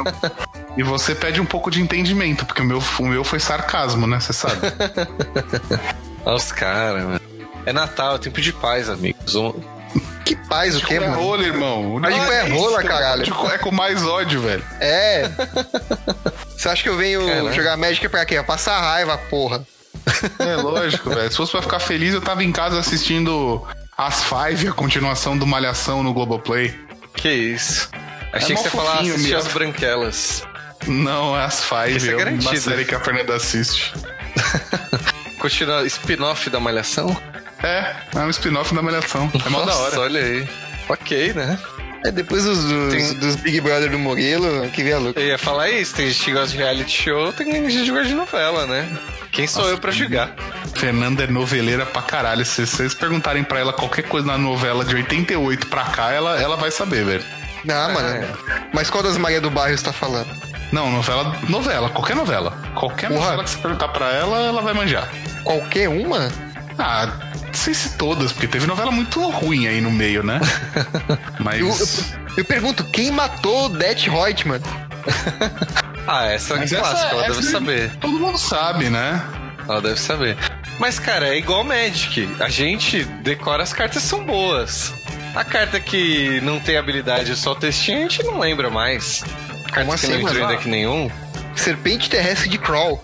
e você pede um pouco de entendimento, porque o meu, o meu foi sarcasmo, né? Você sabe. Olha os caras, mano. É Natal, é tempo de paz, amigos. Vamos- Que paz o quê, é mano? rola, irmão. De Não cu é rola, caralho. de cu É com mais ódio, velho. É. Você acha que eu venho Caralho. jogar Magic pra quê? Pra passar raiva, porra. É lógico, velho. Se fosse pra ficar feliz, eu tava em casa assistindo As Five, a continuação do Malhação no Globoplay. Que isso. Achei mó que você ia falar fofinho, assistir as branquelas. Não, é As Five, Isso é é uma garantido. série que a Fernanda assiste. Continua spin-off da Malhação? É, é um spin-off da Malhação. É mó da Nossa, hora. olha aí. Ok, né? É depois dos, dos, Tem- dos Big Brother do Murilo, que via louco. Eu ia falar isso, tem gente que gosta de reality show, tem gente que gosta de novela, né? Quem sou eu pra julgar? Fernanda é noveleira pra caralho. Se vocês perguntarem pra ela qualquer coisa na novela de 88 pra cá, ela, ela vai saber, velho. Não, mano. Mas qual das Maria do Bairro você tá falando? Não, novela, novela, qualquer novela. Qualquer Porra. novela que você perguntar pra ela, ela vai manjar. Qualquer uma? Ah, sei se todas, porque teve novela muito ruim aí no meio, né? Mas. Eu, eu, eu pergunto, quem matou o Det Reutemann? Ah, essa é clássica, essa- ela essa deve saber. Todo mundo sabe, né? Ela deve saber. Mas, cara, é igual Magic. A gente decora as cartas são boas. A carta que não tem habilidade, só textinho, a gente não lembra mais. Carta Como que assim, não entrou em deck nenhum. Serpente terrestre de Crawl.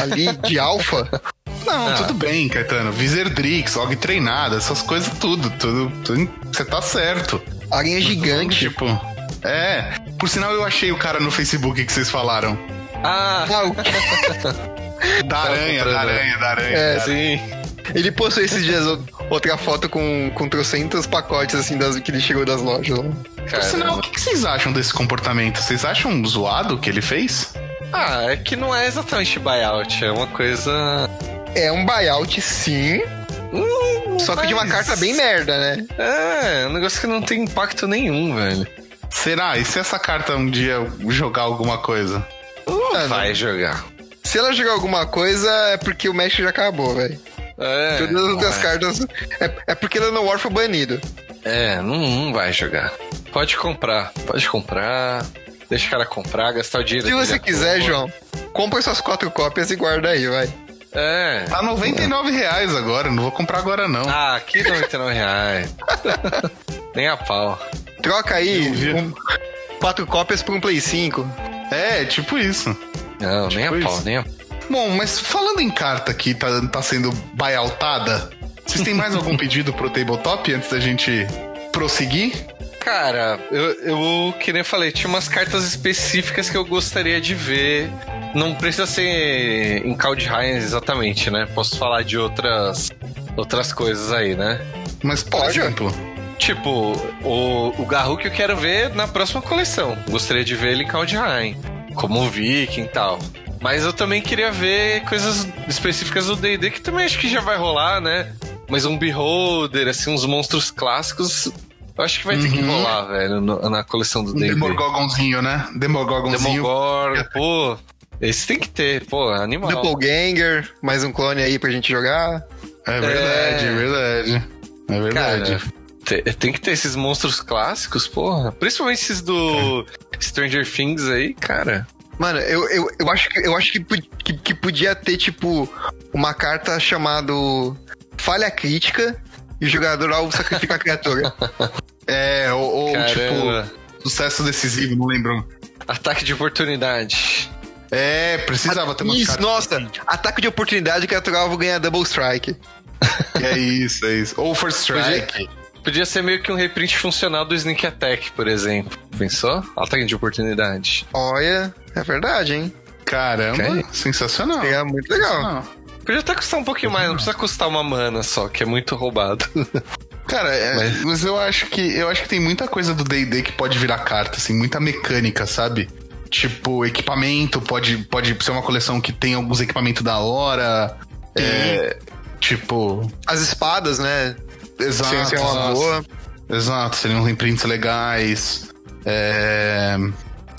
Ali, de Alpha. Não, Ah. tudo bem, Caetano. Wizardrix, Og treinada, essas coisas tudo. Tudo. tudo- Você tá certo. Aranha gigante. Tipo. É. Por sinal, eu achei o cara no Facebook que vocês falaram. Ah, Ah, Da aranha, da comprando. aranha, da aranha. É, sim. Ele postou esses dias outra foto com, com trocentos pacotes, assim, das, que ele chegou das lojas. lá. Por sinal, o que que vocês acham desse comportamento? Vocês acham zoado o que ele fez? Ah, é que não é exatamente buyout, é uma coisa. É um buyout, sim. Só que de uma carta bem merda, né? É, um negócio que não tem impacto nenhum, velho. Será? E se essa carta um dia jogar alguma coisa? Não Ah, vai jogar. Se ela jogar alguma coisa, é porque o Magic já acabou, velho. É, Todas as outras não cartas. É, é porque ela no War foi banido. É, não, não vai jogar. Pode comprar, pode comprar. Deixa o cara comprar, gastar o dinheiro Se você quiser. João, compra suas quatro cópias e guarda aí, vai. É. Tá 99 reais agora, não vou comprar agora não. Ah, aqui 99 reais. Nem a pau. Troca aí um- quatro cópias por um Play 5. É, tipo isso. Não, nem a Tipo pau, isso. nem a Bom, mas falando em carta que tá, tá sendo buyoutada, vocês têm mais algum pedido pro tabletop antes da gente prosseguir? Cara, eu, eu que nem eu falei, tinha umas cartas específicas que eu gostaria de ver. Não precisa ser em Kaldheim exatamente, né? Posso falar de outras outras coisas aí, né? Mas, por Pode. exemplo, Tipo, o, o Garruk que eu quero ver na próxima coleção. Gostaria de ver ele em Kaldheim, como Viking e tal. Mas eu também queria ver coisas específicas do D&D que também acho que já vai rolar, né? Mas um Beholder, assim, uns monstros clássicos, eu acho que vai ter que Uhum. rolar, velho, no- na coleção do um D&D. Demogorgonzinho, né? Demogorgonzinho. Demogorgon, pô, esse tem que ter, pô, animal. Doppelganger, mais um clone aí pra gente jogar. É verdade, É. é, verdade. É verdade. Cara, te- tem que ter esses monstros clássicos, porra. Principalmente esses do Stranger Things aí, cara. Mano, eu, eu, eu acho, que, eu acho que, que, que podia ter, tipo, uma carta chamado Falha Crítica e o jogador alvo sacrifica a criatura. É, ou, ou, tipo, sucesso decisivo, não lembro. Ataque de oportunidade. É, precisava ter uma Isso, nossa, ataque de oportunidade, criatura alvo ganha double strike. É isso, é isso. Ou First Strike. Podia ser meio que um reprint funcional do Sneak Attack, por exemplo. Pensou? Ataque de oportunidade. Olha, é verdade, hein? Caramba, Ok. sensacional. É muito legal. Podia até custar um pouquinho mais, não precisa custar uma mana só, que é muito roubado. Cara, é, Mas- mas... eu acho que eu acho que tem muita coisa do D&D que pode virar carta, assim, muita mecânica, sabe? Tipo, equipamento pode pode ser uma coleção que tem alguns equipamentos da hora. É, tipo, As espadas, né? exato. Ser uma exato. boa. Exato, seriam reprints legais. É,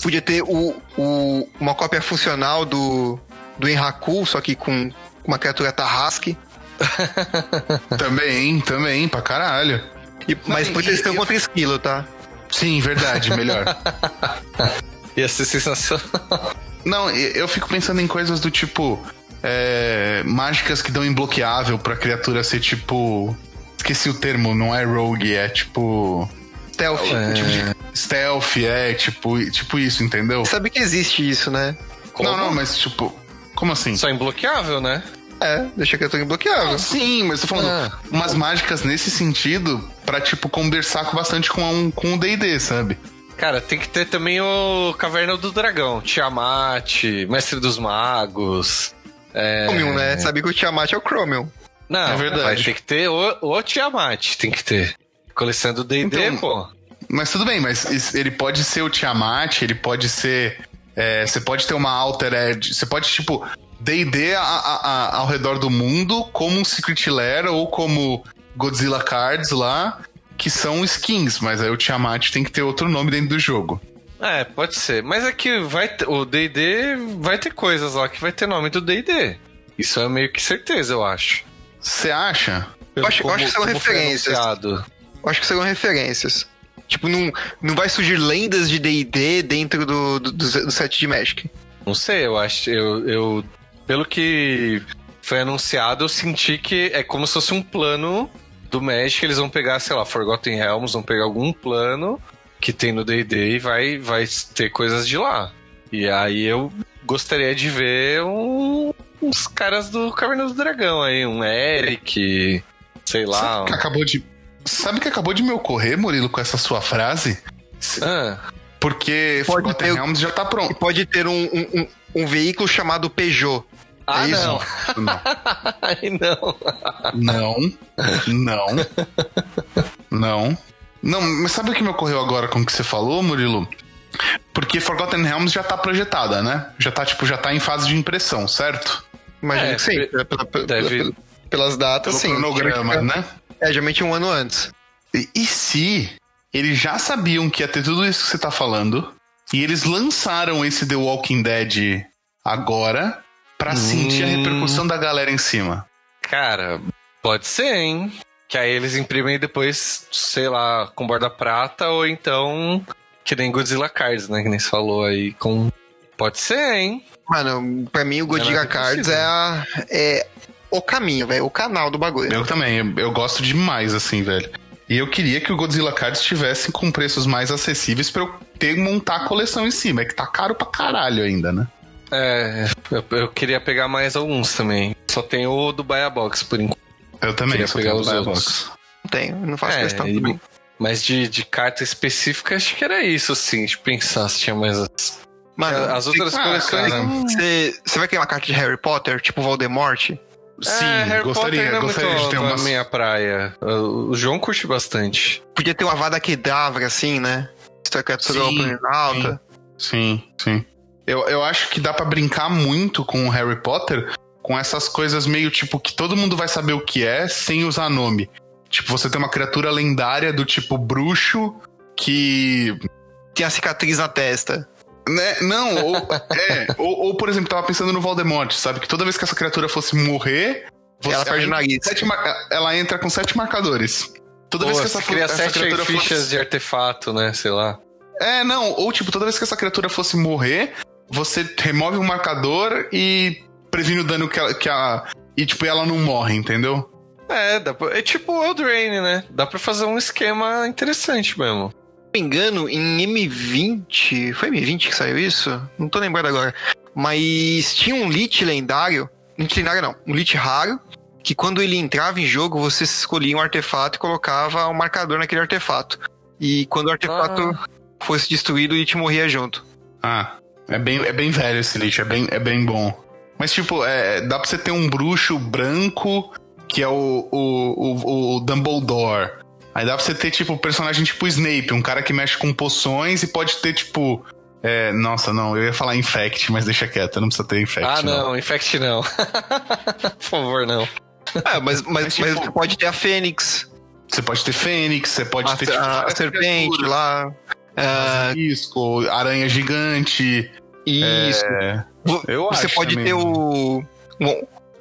Podia ter o, o- uma cópia funcional do, do Enraku, só que com uma criatura Tarrasque. também, também, pra caralho. E, mas e- proteção e- contra esquilo, tá? Sim, verdade, melhor. Ia ser sensacional. Não, eu fico pensando em coisas do tipo. é, mágicas que dão imbloqueável pra criatura ser tipo. Esqueci o termo, não é rogue, é tipo. Stealth. É. tipo de stealth, é tipo, tipo isso, entendeu? Sabe que existe isso, né? Como? Não, não, mas tipo. Como assim? Só imbloqueável, né? É, deixa a criatura imbloqueável. Sim, mas tô falando Ah. umas mágicas nesse sentido pra, tipo, conversar com bastante com, um, com o DD, sabe? Cara, tem que ter também o Caverna do Dragão, Tiamat, Mestre dos Magos. É... Chromium, né? Sabe que o Tiamat é o Chromium. Não, É verdade. vai ter que ter o, o Tiamat, tem que ter. Coleção do D&D, Então, pô. Mas tudo bem, mas ele pode ser o Tiamat, ele pode ser. é, você pode ter uma Alter Edge. Você pode, tipo, DD ao redor do mundo, como um Secret Lair ou como Godzilla Cards lá, que são skins, mas aí o Tiamat tem que ter outro nome dentro do jogo. É, pode ser. Mas é que vai ter- o D&D vai ter coisas lá que vai ter nome do D&D. Isso é meio que certeza, eu acho. Você acha? Eu acho- eu acho que são referências. Eu acho que serão referências. Tipo, não, não vai surgir lendas de D&D dentro do, do, do, do set de Magic. Não sei, eu acho. Eu, eu. Pelo que foi anunciado, eu senti que é como se fosse um plano do Magic. Eles vão pegar, sei lá, Forgotten Realms, vão pegar algum plano que tem no DD e vai, vai ter coisas de lá. E aí eu gostaria de ver um- uns caras do Caverna do Dragão aí, um Eric, sei lá. Sabe que acabou de. Sabe que acabou de me ocorrer, Murilo, com essa sua frase? Ah, Porque Pode Forgotten ter- Realms já tá pronto. pode ter um, um, um, um veículo chamado Peugeot. Ah É isso? não. Não. Ai, não. Não. Não. Não. Não, mas sabe o que me ocorreu agora com o que você falou, Murilo? Porque Forgotten Realms já tá projetada, né? Já tá, tipo, já tá em fase de impressão, certo? Imagino É, que sim. pe- Pela- deve- pela- pelas datas, Pelo sim. cronograma, né? É, geralmente um ano antes. E, e se eles já sabiam que ia ter tudo isso que você tá falando, e eles lançaram esse The Walking Dead agora pra sentir a repercussão da galera em cima? Cara, pode ser, hein? Que aí eles imprimem depois, sei lá, com borda prata, ou então que nem Godzilla Cards, né? Que nem você falou aí com. Pode ser, hein? Mano, pra mim o Godzilla é Cards é, a- é o caminho, velho. O canal do bagulho. Eu também, eu, eu gosto demais, assim, velho. E eu queria que o Godzilla Cards estivesse com preços mais acessíveis pra eu ter montar a coleção em cima. É que tá caro pra caralho ainda, né? É, eu, eu queria pegar mais alguns também. Só tem o do Buy a Box por enquanto. Eu também, Queria eu só pegar tenho os Buy a outros. Box. Não tenho, não faço É, questão e- também. Mas de, de carta específica, acho que era isso, assim. De pensar se tinha mais. as- Mano, as outras ah, coleções. Você você vai criar uma carta de Harry Potter, tipo Voldemort? Sim, é, Harry gostaria, Potter não é gostaria muito de ter uma. minha praia. O João curte bastante. Podia ter uma Vada Kedavra, assim, né? Essa criatura Sim, alta. Sim, sim. Eu, eu acho que dá pra brincar muito com o Harry Potter com essas coisas meio tipo que todo mundo vai saber o que é sem usar nome. Tipo, você tem uma criatura lendária do tipo bruxo que. Tem a cicatriz na testa. Né? Não, ou, é, ou, ou, por exemplo, tava pensando no Voldemort, sabe? Que toda vez que essa criatura fosse morrer, você, Ela perde o entra nariz. com sete mar- ela entra com sete marcadores. Toda Pô, vez que essa, você cria essa sete criatura fichas fosse... de artefato, né? Sei lá. É, não, ou tipo, toda vez que essa criatura fosse morrer, você remove um marcador e previne o dano que ela. Que a, e tipo, ela não morre, entendeu? É, dá pra- é tipo o Eldraine, né? Dá pra fazer um esquema interessante mesmo. Se não me engano, em M20. Foi M20 que saiu isso? Não tô lembrando agora. Mas tinha um Lich lendário. Lich lendário não, um Lich raro. Que quando ele entrava em jogo, você escolhia um artefato e colocava um marcador naquele artefato. E quando o artefato fosse destruído, o Lich morria junto. Ah, é bem, é bem velho esse lixo, é bem, é bem bom. Mas, tipo, é, dá pra você ter um bruxo branco que é o, o, o, o Dumbledore. Aí dá pra você ter, tipo, um personagem tipo Snape, um cara que mexe com poções e pode ter, tipo. É, nossa, não, eu ia falar Infect, mas deixa quieto, não precisa ter Infect. ah, não, Infect não. Por favor, não. É, mas, mas, Mas, tipo- mas você pode ter a Fênix, Você pode ter Fênix, você pode a, ter, tipo, a- a serpente lá. Risco, aranha gigante. isso. É, eu você pode também. ter o,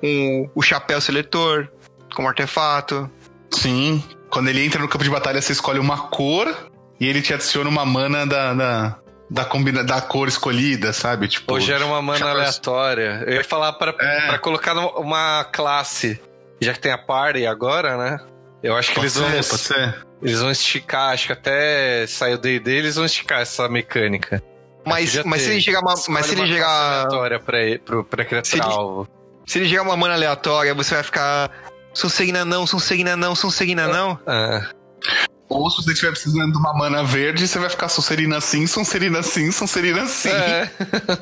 um- o chapéu seletor como artefato. Sim. Quando ele entra no campo de batalha, você escolhe uma cor e ele te adiciona uma mana da, da, da, combina, da cor escolhida, sabe? Tipo, Ou gera uma mana chapéu- aleatória. Eu ia falar pra, É. pra colocar uma classe, já que tem a party agora, né? Eu acho que Pode eles ser, vão, pode ser. Eles vão esticar, acho que até sair o D&D, eles vão esticar essa mecânica. Mas, mas se ele chegar uma, mas se ele chegar, aleatória pra, pro, pra Se criatura ele- alvo. se ele chegar uma mana aleatória, você vai ficar Sonserina não, Sonserina não, Sonserina não. Ah, Ou se você estiver precisando de uma mana verde, você vai ficar Sonserina sim, Sonserina sim, Sonserina sim. é.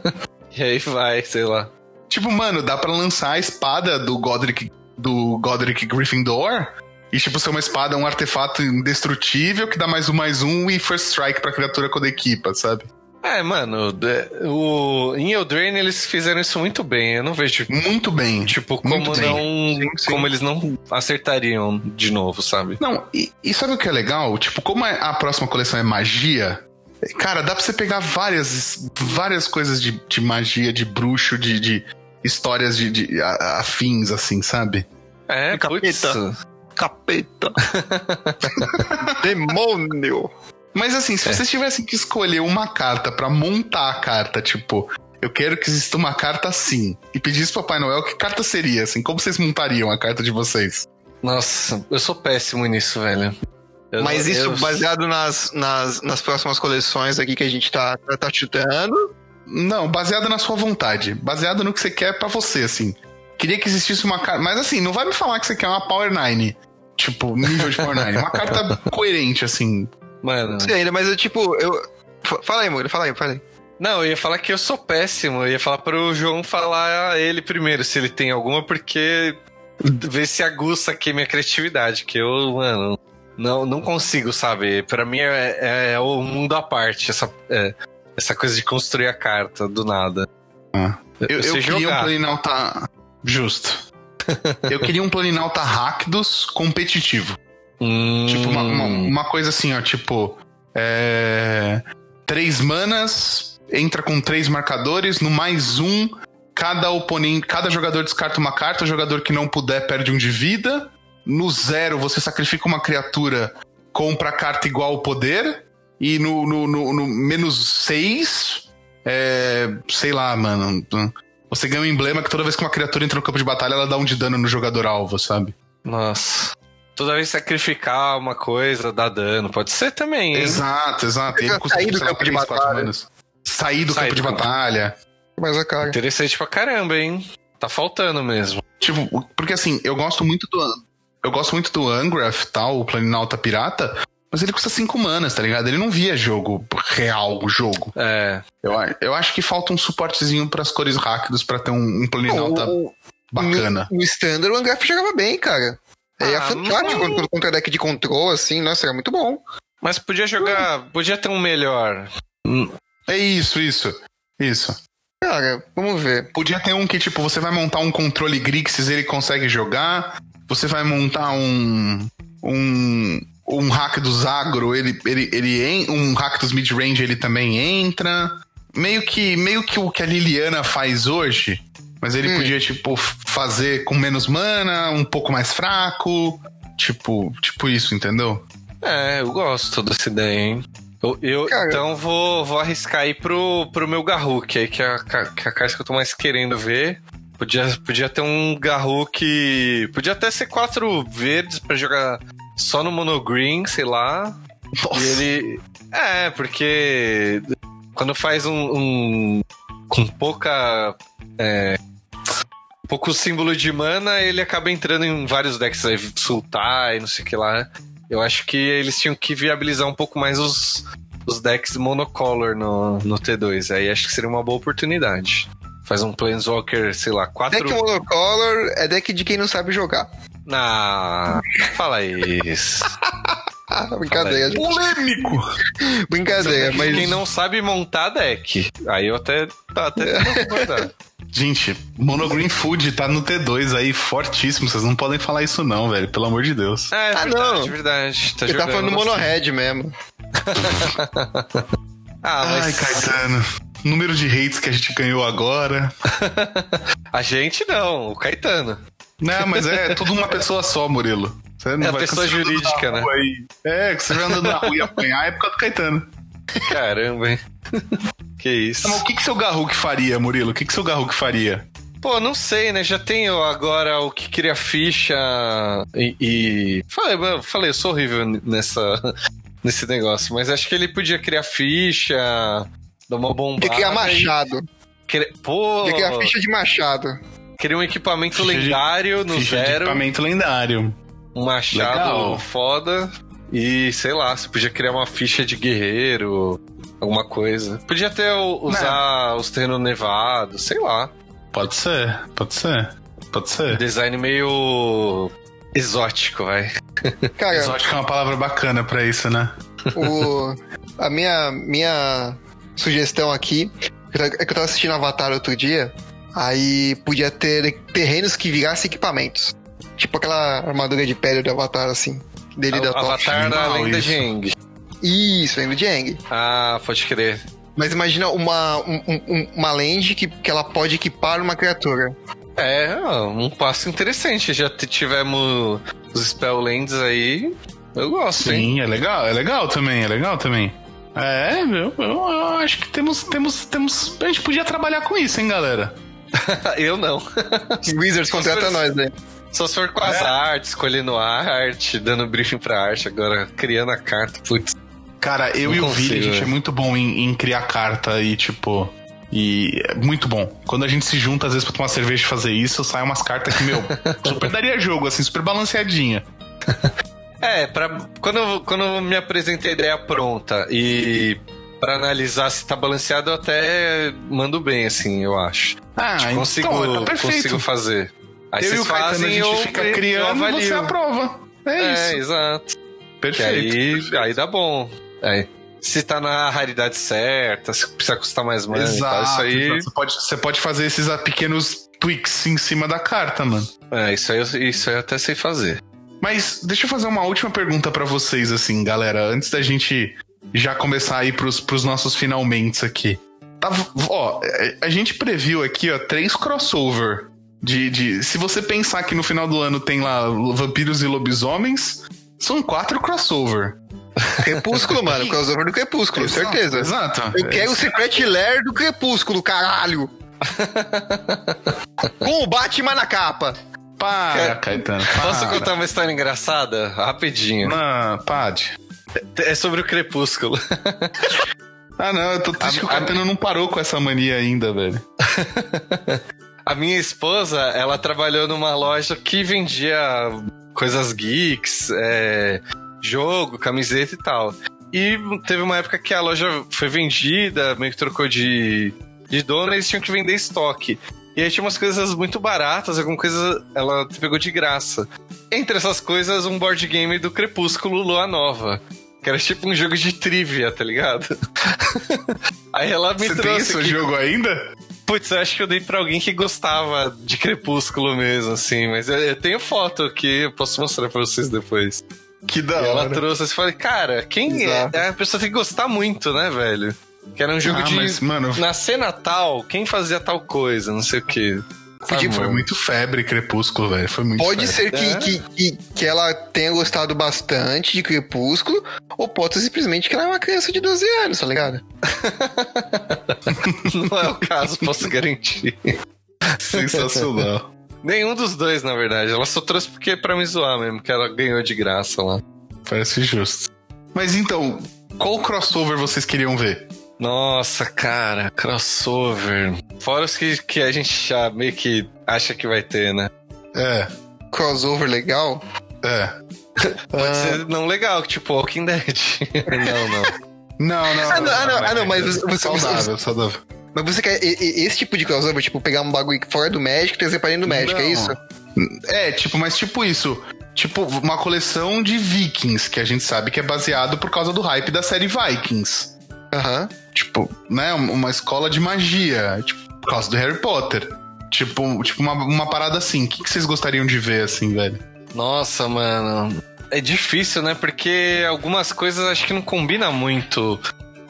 e aí vai, sei lá. Tipo, mano, dá pra lançar a espada do Godric, do Godric Gryffindor e, tipo, ser uma espada, um artefato indestrutível que dá mais um, mais um e first strike pra criatura quando equipa, sabe? É, mano, de- o, em Eldraine eles fizeram isso muito bem. Eu não vejo, Muito bem. tipo, Muito como bem. não. Sim, sim. Como eles não acertariam de novo, sabe? Não, e, e sabe o que é legal? Tipo, como a a próxima coleção é magia, cara, dá pra você pegar várias, várias coisas de, de magia, de bruxo, de, de histórias de, de afins, assim, sabe? É, Capeta. putz. Capeta. Demônio. Mas assim, se É. vocês tivessem que escolher uma carta pra montar a carta, tipo, eu quero que exista uma carta assim, e pedisse pro Papai Noel, que carta seria, assim? Como vocês montariam a carta de vocês? Nossa, eu sou péssimo nisso, velho. Eu- Mas isso eu- baseado nas, nas, nas próximas coleções aqui que a gente tá, tá, tá chutando. Não, baseado na sua vontade. Baseado no que você quer pra você, assim. Queria que existisse uma carta. Mas assim, não vai me falar que você quer uma Power 9. Tipo, nível de Power 9. Uma carta coerente, assim. Mano. Não sei ainda, mas eu tipo, eu. Fala aí, Muro, fala aí, fala aí. Não, eu ia falar que eu sou péssimo. Eu ia falar pro João falar a ele primeiro, se ele tem alguma, porque. Ver se aguça aqui minha criatividade, que eu, mano. Não, não consigo, sabe? Pra mim é, é, é o mundo à parte, essa, é, essa coisa de construir a carta do nada. Ah. Eu, eu sei queria um jogar. Justo. eu queria um Planinauta Rakdos competitivo. Hum, Tipo, uma, uma, uma coisa assim, ó, tipo. É. Três manas, entra com três marcadores, no mais um, cada oponente. Cada jogador descarta uma carta, o jogador que não puder perde um de vida. No zero, você sacrifica uma criatura, compra a carta igual ao poder. E no, no, no- no menos seis. É. Sei lá, mano. Você ganha um emblema que toda vez que uma criatura entra no campo de batalha, ela dá um de dano no jogador alvo, sabe? Nossa. Toda vez sacrificar uma coisa dá dano. Pode ser também, hein? Exato, exato. Ele Sair custa, do sei lá, campo de três, quatro batalha. Sair do Sair campo de do campo. batalha. Mas a cara. Interessante pra caramba, hein? Tá faltando mesmo. Tipo, porque assim, eu gosto muito do. Eu gosto muito do Angraf, tal, o Planinauta Pirata, mas ele custa 5 manas, tá ligado? Ele não via jogo real, o jogo. É. Eu, eu acho que falta um suportezinho pras cores rápidas pra ter um, um O, bacana. No, no Standard, o Angraf jogava bem, cara. Ele é Ah, fantástico não. quando contra deck de control, assim, nossa, era muito bom. Mas podia jogar. Podia ter um melhor. É isso, isso. Isso. Cara, vamos ver. Podia ter um que, tipo, você vai montar um controle Grixis, ele consegue jogar. Você vai montar um. Um. Um hack dos agro, ele, ele, ele um hack dos mid-range, ele também entra. Meio que, meio que o que a Liliana faz hoje. Mas ele Hum. podia, tipo, fazer com menos mana, um pouco mais fraco. Tipo, tipo isso, entendeu? É, eu gosto dessa ideia, hein? Eu, eu- Cara- então vou, vou arriscar aí pro, pro meu Garruk, aí que é a, que é a carta que eu tô mais querendo ver. Podia, podia ter um Garruk. Podia até ser quatro verdes pra jogar só no monogreen, sei lá. E ele. É, porque quando faz um. um- com pouca. É, pouco símbolo de mana, ele acaba entrando em vários decks aí, Sultai, não sei o que lá. Eu acho que eles tinham que viabilizar um pouco mais os, os decks monocolor no, no T2. Aí acho que seria uma boa oportunidade. Faz um Planeswalker, sei lá, quatro. Deck monocolor é deck de quem não sabe jogar. Ah, fala isso. Ah, brincadeira, gente. Polêmico! Brincadeira, mas. Quem não sabe montar deck. Aí eu até. Tá, até. Gente, Monogreen Food tá no T2 aí, fortíssimo. Vocês não podem falar isso, não, velho. Pelo amor de Deus. É, Ah, verdade, não. verdade. Tá Ele tá falando monohead mesmo. Ah, mas Ai, Caetano. Número de hates que a gente ganhou agora. a gente não, o Caetano. Não, mas é tudo uma pessoa só, Murilo. Você não É vai pessoa jurídica, na né? rua aí. É, que você vai andando na rua e apanhar é por causa do Caetano. Caramba, hein? que isso. Mas o que, que seu Garruk faria, Murilo? O que, que seu Garruk faria? Pô, não sei, né? Já tenho agora o que cria ficha e. e... Falei, mano, falei, eu sou horrível nessa, nesse negócio, mas acho que ele podia criar ficha, dar uma bombada. Tem que criar e- machado. Cri- Pô, Tem que criar ficha de machado. Queria um equipamento Ficha de- lendário no Ficha de zero, equipamento lendário. um machado Legal. foda e sei lá, você podia criar uma ficha de guerreiro, alguma coisa. Podia até usar os terrenos nevados, sei lá. Pode ser, pode ser. Pode ser. Design meio exótico, vai. Cara, Exótico é uma palavra bacana pra isso, né? o, a minha, minha sugestão aqui é que eu tava assistindo Avatar outro dia. Aí podia ter terrenos que virassem equipamentos. Tipo aquela armadura de pele do Avatar, assim. Dele da Tocha. Avatar da Não, lenda isso. de Aang. Isso, vem do Jang. Ah, pode crer. Mas imagina uma, um- um- uma land que, que ela pode equipar uma criatura. É, um passo interessante. Já tivemos os Spelllands aí. Eu gosto, hein? Sim, é legal, é legal também, é legal também. É, eu, eu, eu acho que temos, temos, temos. A gente podia trabalhar com isso, hein, galera? Eu não. Wizards contrata nós, né? Só se for com as É. artes, escolhendo a arte, dando briefing pra arte, agora criando a carta. Putz. Cara, eu Não e o Vili, a gente né? é muito bom em, em criar carta e, tipo. E é muito bom. Quando a gente se junta, às vezes, pra tomar cerveja e fazer isso, sai umas cartas que, meu, super daria jogo, assim, super balanceadinha. É, pra, quando, eu, quando eu me apresentei a ideia pronta e pra analisar se tá balanceado, eu até mando bem, assim, eu acho. Ah, consigo, então, tá consigo fazer. Aí eu e vocês Caetano, fazem a gente fica criando e você aprova. É, É, isso. exato. Perfeito. aí, perfeito. aí dá bom. Aí, se tá na raridade certa, se precisa custar mais mana e tal, isso aí. exato. Você pode, você pode fazer esses pequenos tweaks em cima da carta, mano. É, isso aí, isso aí eu até sei fazer. Mas deixa eu fazer uma última pergunta pra vocês, assim, galera, antes da gente já começar a ir pros, pros nossos finalmente aqui. Tá, ó, a gente previu aqui, ó, três crossover. De, de, se você pensar que no final do ano tem lá vampiros e lobisomens, são quatro crossover. Crepúsculo, mano. Crossover do Crepúsculo, Exato, certeza. Exato. Eu quero o Secret Lair do Crepúsculo, caralho! Com o Batman na capa. Para, Caetano. Posso para. contar uma história engraçada? Rapidinho. Não, pode. É sobre o Crepúsculo. Ah, não, eu tô triste A- que o a- Caetano não parou com essa mania ainda, velho. A minha esposa, ela trabalhou numa loja que vendia coisas geeks, é, jogo, camiseta e tal. E teve uma época que a loja foi vendida, meio que trocou de, de dono, e eles tinham que vender estoque. E aí tinha umas coisas muito baratas, alguma coisa ela pegou de graça. Entre essas coisas, um board game do Crepúsculo Lua Nova. Que era tipo um jogo de trivia, tá ligado? aí ela me Você tem trouxe. esse aqui- jogo ainda? Putz, eu acho que eu dei pra alguém que gostava de Crepúsculo mesmo, assim. Mas eu, eu tenho foto aqui, eu posso mostrar pra vocês depois. Que da E ela hora. trouxe, assim, falei, cara, quem Exato. é? A pessoa tem que gostar muito, né, velho? Que era um jogo Ah, de. mas, mano- Nascer Natal, quem fazia tal coisa, não sei o quê. Foi muito febre Crepúsculo, velho. Foi muito Pode febre. ser que, É. que, que, que ela tenha gostado bastante de Crepúsculo, ou pode ser simplesmente que ela é uma criança de 12 anos, tá ligado? Não é o caso, posso garantir. Sensacional. Nenhum dos dois, na verdade. Ela só trouxe porque é pra me zoar mesmo, que ela ganhou de graça lá. Parece justo. Mas então, qual crossover vocês queriam ver? Nossa, cara, crossover. Fora os que, que a gente já meio que acha que vai ter, né? É, Crossover legal. é. Pode Ah. ser não legal, tipo Walking Dead. não, não. Não, não. Ah, não, ah, não, ah, não, mas você- você- Saudável, saudável. Mas você quer esse tipo de crossover, tipo, pegar um bagulho fora do Magic e trazer pra dentro do Magic, é Não. isso? É, tipo, mas tipo isso. Tipo, uma coleção de Vikings, que a gente sabe que é baseado por causa do hype da série Vikings. Aham. Tipo, né? Uma escola de magia. Tipo, por causa do Harry Potter. Tipo, tipo uma, uma parada assim. O que, que vocês gostariam de ver, assim, velho? Nossa, mano. É difícil, né? Porque algumas coisas acho que não combina muito.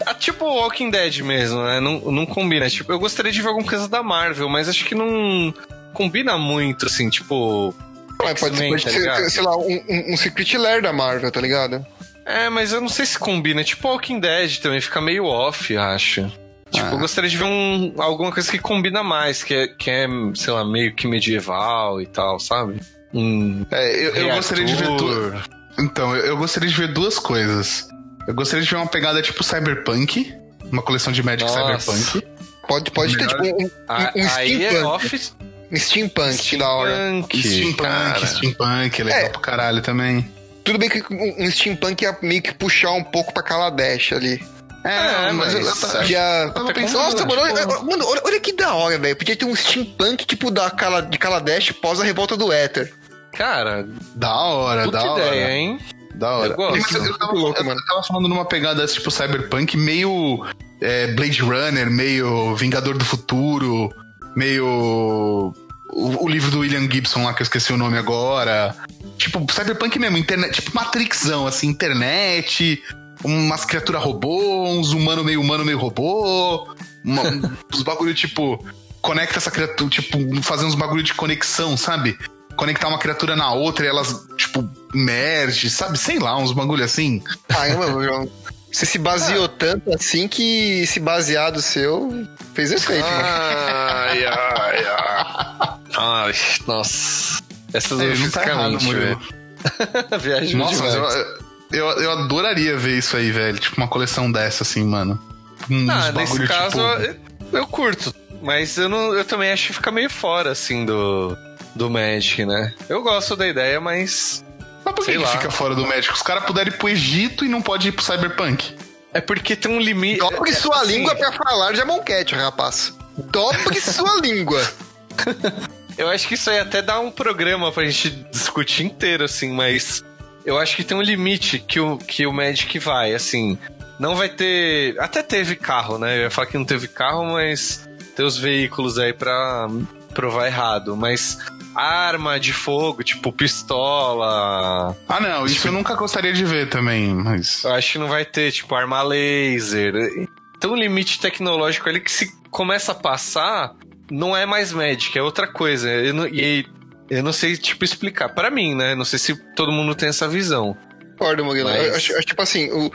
Ah, tipo Walking Dead mesmo, né? Não, não combina. Tipo, eu gostaria de ver alguma coisa da Marvel, mas acho que não combina muito, assim, tipo. Pode, X-Men, pode tá ser, ligado? sei lá, um, um, um Secret Lair da Marvel, tá ligado? É, mas eu não sei se combina. Tipo Walking Dead também fica meio off, acho. Tipo, Ah. eu gostaria de ver um, alguma coisa que combina mais, que é, que é, sei lá, meio que medieval e tal, sabe? Um É, eu, eu gostaria de ver. Reator. Então, eu, eu gostaria de ver duas coisas. Eu gostaria de ver uma pegada tipo Cyberpunk. Uma coleção de Magic Nossa. Cyberpunk. Pode, pode ter, Melhor- tipo, um, Ah, um, um aí é steampunk. off. Steampunk, que da hora. Steampunk, Steampunk, cara. steampunk, legal É. pra caralho também. Tudo bem que um, um steampunk ia meio que puxar um pouco pra Kaladesh ali. É, mas eu- eu tava- acho- Ia... tava pensando, Nossa, mano, olha, tipo, mano, olha, olha que da hora, velho. Podia ter um steampunk tipo da Kala, de Kaladesh pós a revolta do Éter. Cara, Da hora, da hora. ideia, hein? Da hora. Eu gosto. Mas eu, eu tava, louco, eu mano. tava falando numa pegada tipo Cyberpunk, meio é, Blade Runner, meio Vingador do Futuro, meio. O, o livro do William Gibson lá, que eu esqueci o nome agora. Tipo, Cyberpunk mesmo, internet, tipo Matrixão, assim, internet, umas criaturas robô, uns humanos meio humano, meio robô, uma, uns bagulho tipo. Conecta essa criatura, tipo, fazer uns bagulho de conexão, sabe? Conectar uma criatura na outra e elas, tipo, merge, sabe? Sei lá, uns bagulho assim. Caramba, João. Você se baseou tanto assim que esse baseado seu fez efeito. Ai, ai, ai. Ai, nossa. Essa É, doeu não tá errado, velho. Viagem Nossa, mas eu, eu, eu adoraria ver isso aí, velho. Tipo, uma coleção dessa, assim, mano. Uns Ah, nesse bagulho, caso, tipo, eu, eu curto. Mas eu, não, eu também acho que fica meio fora, assim, do, do Magic, né? Eu gosto da ideia, mas. Mas por que, que fica fora do médico? Os caras puderam ir pro Egito e não pode ir pro Cyberpunk. É porque tem um limite. Dobre é, sua assim, língua pra falar de Amonkhet, rapaz. Dobre sua língua. Eu acho que isso aí até dá um programa pra gente discutir inteiro, assim, mas eu acho que tem um limite que o, que o Magic vai, assim. Não vai ter. Até teve carro, né? Eu ia falar que não teve carro, mas tem os veículos aí pra provar errado. Mas arma de fogo, tipo pistola. Ah, não, isso eu nunca gostaria de ver também, mas. Eu acho que não vai ter, tipo, arma laser. Tem um limite tecnológico ali que se começa a passar, não é mais Magic, é outra coisa. Eu não, e eu não sei, tipo, explicar. Pra mim, né? Não sei se todo mundo tem essa visão. Concordo, Murilo. Mas- Eu acho, tipo assim, o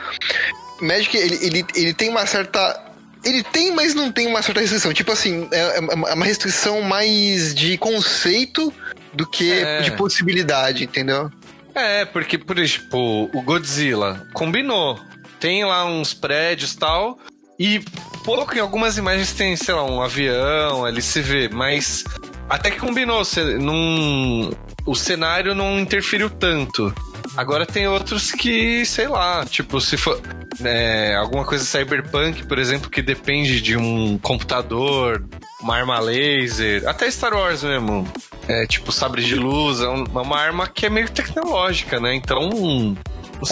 Magic, ele, ele, ele tem uma certa... Ele tem, mas não tem uma certa restrição. Tipo assim, é, é uma restrição mais de conceito do que É. de possibilidade, entendeu? É, porque, por exemplo, o Godzilla combinou. Tem lá uns prédios e tal. E pouco em algumas imagens tem, sei lá, um avião, ali se vê, mas até que combinou. não- o cenário não interferiu tanto. Agora tem outros que, sei lá, tipo, se for é, alguma coisa cyberpunk, por exemplo, que depende de um computador uma arma laser, até Star Wars mesmo. É tipo sabre de luz, é uma arma que é meio tecnológica, né? Então.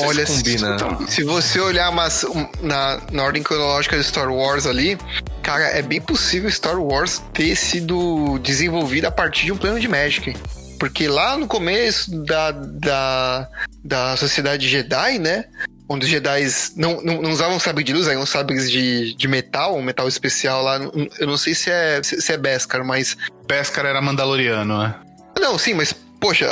Olha, se combina. Se, se você olhar mas, na, na ordem cronológica de Star Wars ali, cara, é bem possível Star Wars ter sido desenvolvido a partir de um plano de Magic. Porque lá no começo da, da, da Sociedade Jedi, né? Onde os Jedi não, não, não usavam sabre de luz, eram sabres de, de metal, um metal especial lá. Eu não sei se é, se é Beskar, mas. Beskar era Mandaloriano, né? Não, sim, mas, poxa,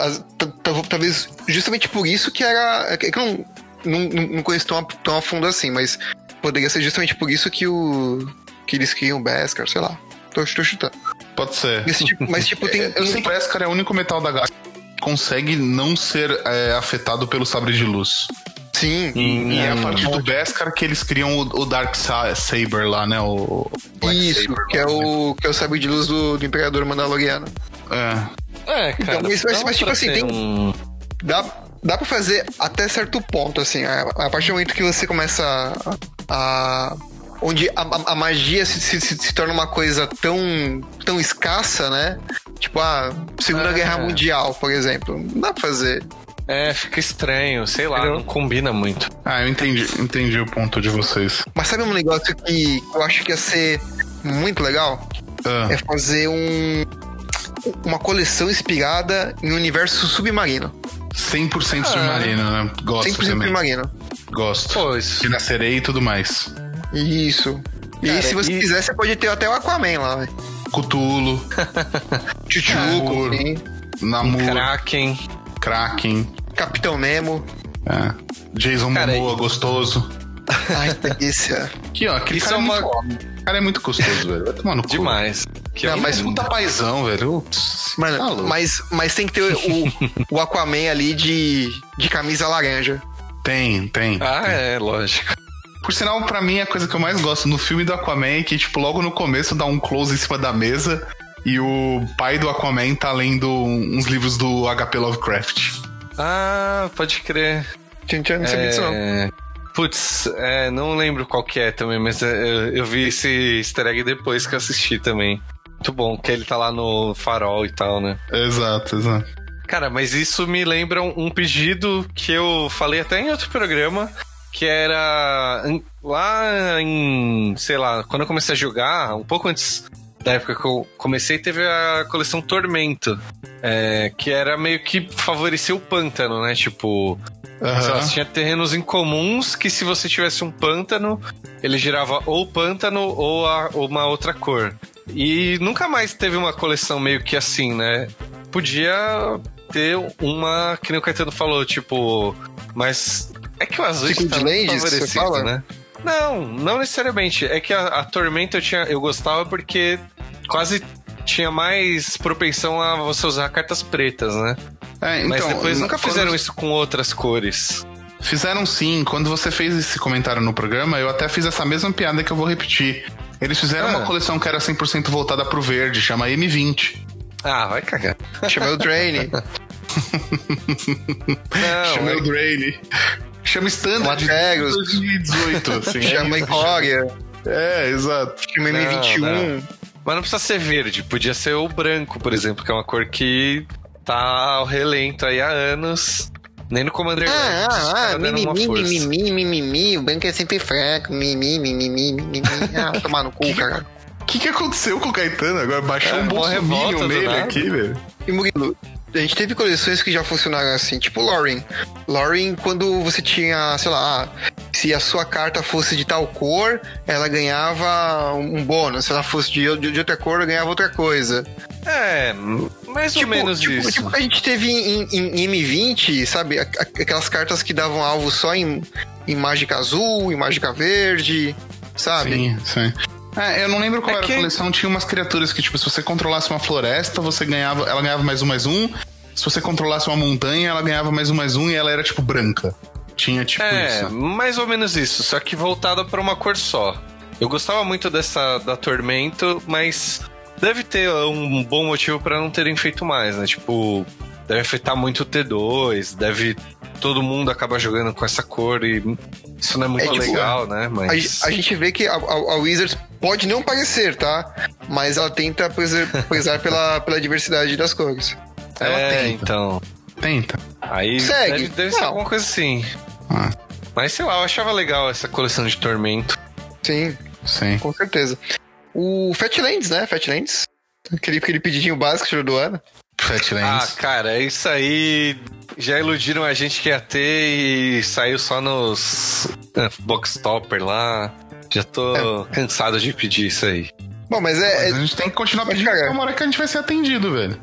talvez justamente por isso que era. É que eu não, não, não conheço tão, tão a fundo assim, mas poderia ser justamente por isso que o. que eles criam Beskar, sei lá. Tô, tô chutando. Pode ser. Tipo, mas, tipo, tem. Eu sei que Beskar é o único metal da galáxia consegue não ser é, afetado pelo sabre de luz. Sim. E, e é a partir do Beskar que eles criam o, o Dark Saber lá, né? O Black Isso, Saber, que, é o, que é o sabre de luz do, do Imperador Mandaloriano. É. É, cara. Então, mas, mas, mas tipo assim, tem. Um... Dá, dá pra fazer até certo ponto, assim. A, a partir do momento que você começa a. a onde a, a magia se, se, se, torna uma coisa tão, tão escassa, né? Tipo, a Segunda é. Guerra Mundial, por exemplo. Não dá pra fazer. É, fica estranho, sei lá, não combina muito. Ah, eu entendi, entendi o ponto de vocês. Mas sabe um negócio que eu acho que ia ser muito legal? Ah. É fazer um, uma coleção inspirada em um universo submarino. 100% ah, submarino, né? Gosto 100% também. submarino. Gosto. Pois. E na sereia e tudo mais. Isso. E Cara, se você e... quiser, você pode ter até o Aquaman lá, velho. Cutulo. Chuchuco. Namor. Kraken. Kraken. Capitão Nemo. É. Jason Cara, Momoa, e... gostoso. Ai, delícia. Aqui, ó, aquele Isso cara é, uma... muito... cara é muito gostoso, velho. Vai tomar no cu. Demais. Que não, é mas puta paizão, velho. Mano, tá mas, mas tem que ter o, o Aquaman ali de, de camisa laranja. Tem, tem. Ah, tem. é, lógico. Por sinal, pra mim, a coisa que eu mais gosto no filme do Aquaman é que, tipo, logo no começo dá um close em cima da mesa e o pai do Aquaman tá lendo uns livros do HP Lovecraft. Ah, pode crer. Tinha, tinha não sabia disso não. É, putz, é, não lembro qual que é também, mas é, eu, eu vi esse easter egg depois que eu assisti também. Muito bom, que ele tá lá no farol e tal, né? Exato, exato. Cara, mas isso me lembra um pedido que eu falei até em outro programa, que era lá em, sei lá, quando eu comecei a jogar, um pouco antes da época que eu comecei, teve a coleção Tormento, é, que era meio que favorecer o pântano, né? Tipo, Uhum. Sei lá, tinha terrenos incomuns que se você tivesse um pântano, ele girava ou pântano ou, a, ou uma outra cor. E nunca mais teve uma coleção meio que assim, né? Podia ter uma, que nem o Caetano falou, tipo, mas é que o azul tipo está Legends, favorecido, você fala? né? Não, não necessariamente. É que a, a Tormenta eu, tinha, eu gostava porque quase tinha mais propensão a você usar cartas pretas, né? É, então, Mas depois nunca fizeram quando... isso com outras cores. Fizeram sim. Quando você fez esse comentário no programa, eu até fiz essa mesma piada que eu vou repetir. Eles fizeram ah. uma coleção que era 100% voltada pro verde, chama M20. Ah, vai cagar. Chama o Drain. chama é... o Drain. Chama Standard de 2018. Assim, chama Incória. É, exato. Chama M21. Não, Mas não precisa ser verde, podia ser o branco, por exemplo, que é uma cor que tá ao relento aí há anos. Nem no Commander Ah, ah, ah, mimimi, mimimi, mimimi, o branco é sempre fraco, mimimi, mimimi, mimimi. Ah, tomar no cu, cara. O que, que aconteceu com o Caetano agora? Baixou é, um bolsominion nele aqui, velho. E Murilo, a gente teve coleções que já funcionaram assim, tipo Lauren. Lauren, quando você tinha, sei lá, se a sua carta fosse de tal cor, ela ganhava um bônus. Se ela fosse de, de, de outra cor, ela ganhava outra coisa. É, mais tipo, ou menos tipo, isso. Tipo, a gente teve em, em, em M20, sabe? Aquelas cartas que davam alvo só em, em mágica azul, em mágica verde, sabe? Sim, sim. É, eu não lembro qual é era que... a coleção. Tinha umas criaturas que, tipo, se você controlasse uma floresta, você ganhava. Ela ganhava mais um, mais um. Se você controlasse uma montanha, ela ganhava mais um, mais um e ela era, tipo, branca. Tinha, tipo, é, isso. mais ou menos isso, só que voltada para uma cor só. Eu gostava muito dessa da Tormento, mas deve ter um bom motivo para não terem feito mais, né? Tipo, deve afetar muito o T2, deve todo mundo acaba jogando com essa cor e isso não é muito é, tipo, legal, né? Mas... A, a, gente vê que a, a, Wizards pode não parecer, tá? Mas ela tenta prezar pela, pela diversidade das cores. Ela é, tenta. então. Tenta. Aí Segue. deve, deve ser alguma coisa assim. Ah, Mas sei lá, eu achava legal essa coleção de tormento. Sim, sim. com certeza. O Fatlands, né? Fatlands. Aquele, aquele pedidinho básico que do ano. Ah, Fatlands. cara, isso aí já iludiram a gente que ia ter e saiu só nos eh, box topper lá. Já tô cansado de pedir isso aí. Bom, mas é, Mas é- a gente tem que continuar pedindo cagar. até uma hora que a gente vai ser atendido, velho.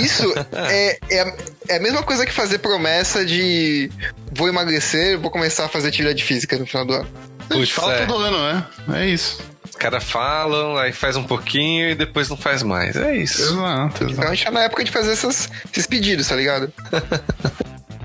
isso é, é, a- é a mesma coisa que fazer promessa de vou emagrecer, vou começar a fazer atividade física no final do ano. A gente Putz, fala é. todo ano, né? É isso. Os caras falam, aí faz um pouquinho e depois não faz mais. É isso. Exato, Então a gente tá na época de fazer essas- esses pedidos, tá ligado?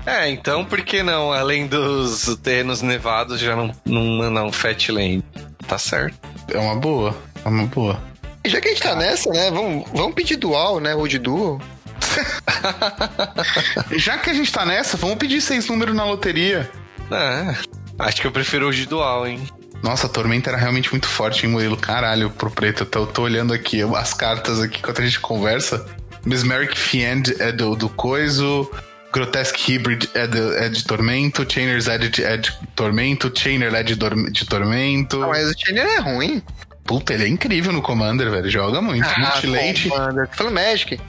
É, então por que não, além dos terrenos nevados, já não, não mandar um Fatland? Tá certo. É uma boa. É uma boa. E já que a gente tá nessa, né? Vamos, vamos pedir dual, né? Ou de dual. Já que a gente tá nessa, vamos pedir seis números na loteria. É, acho que eu prefiro o de dual, hein? Nossa, a tormenta era realmente muito forte, hein, Murilo? Caralho, pro preto. Eu tô, tô olhando aqui as cartas aqui enquanto a gente conversa. Mesmeric Fiend é do, do Coiso. Grotesque Hybrid é, do, é de Tormento. Chainer's Edge é de Tormento. Chainer é de, de Tormento. Ah, mas o Chainer é ruim. Puta, ele é incrível no Commander, velho. Joga muito. Multilate. pô, mano, tô falando Magic.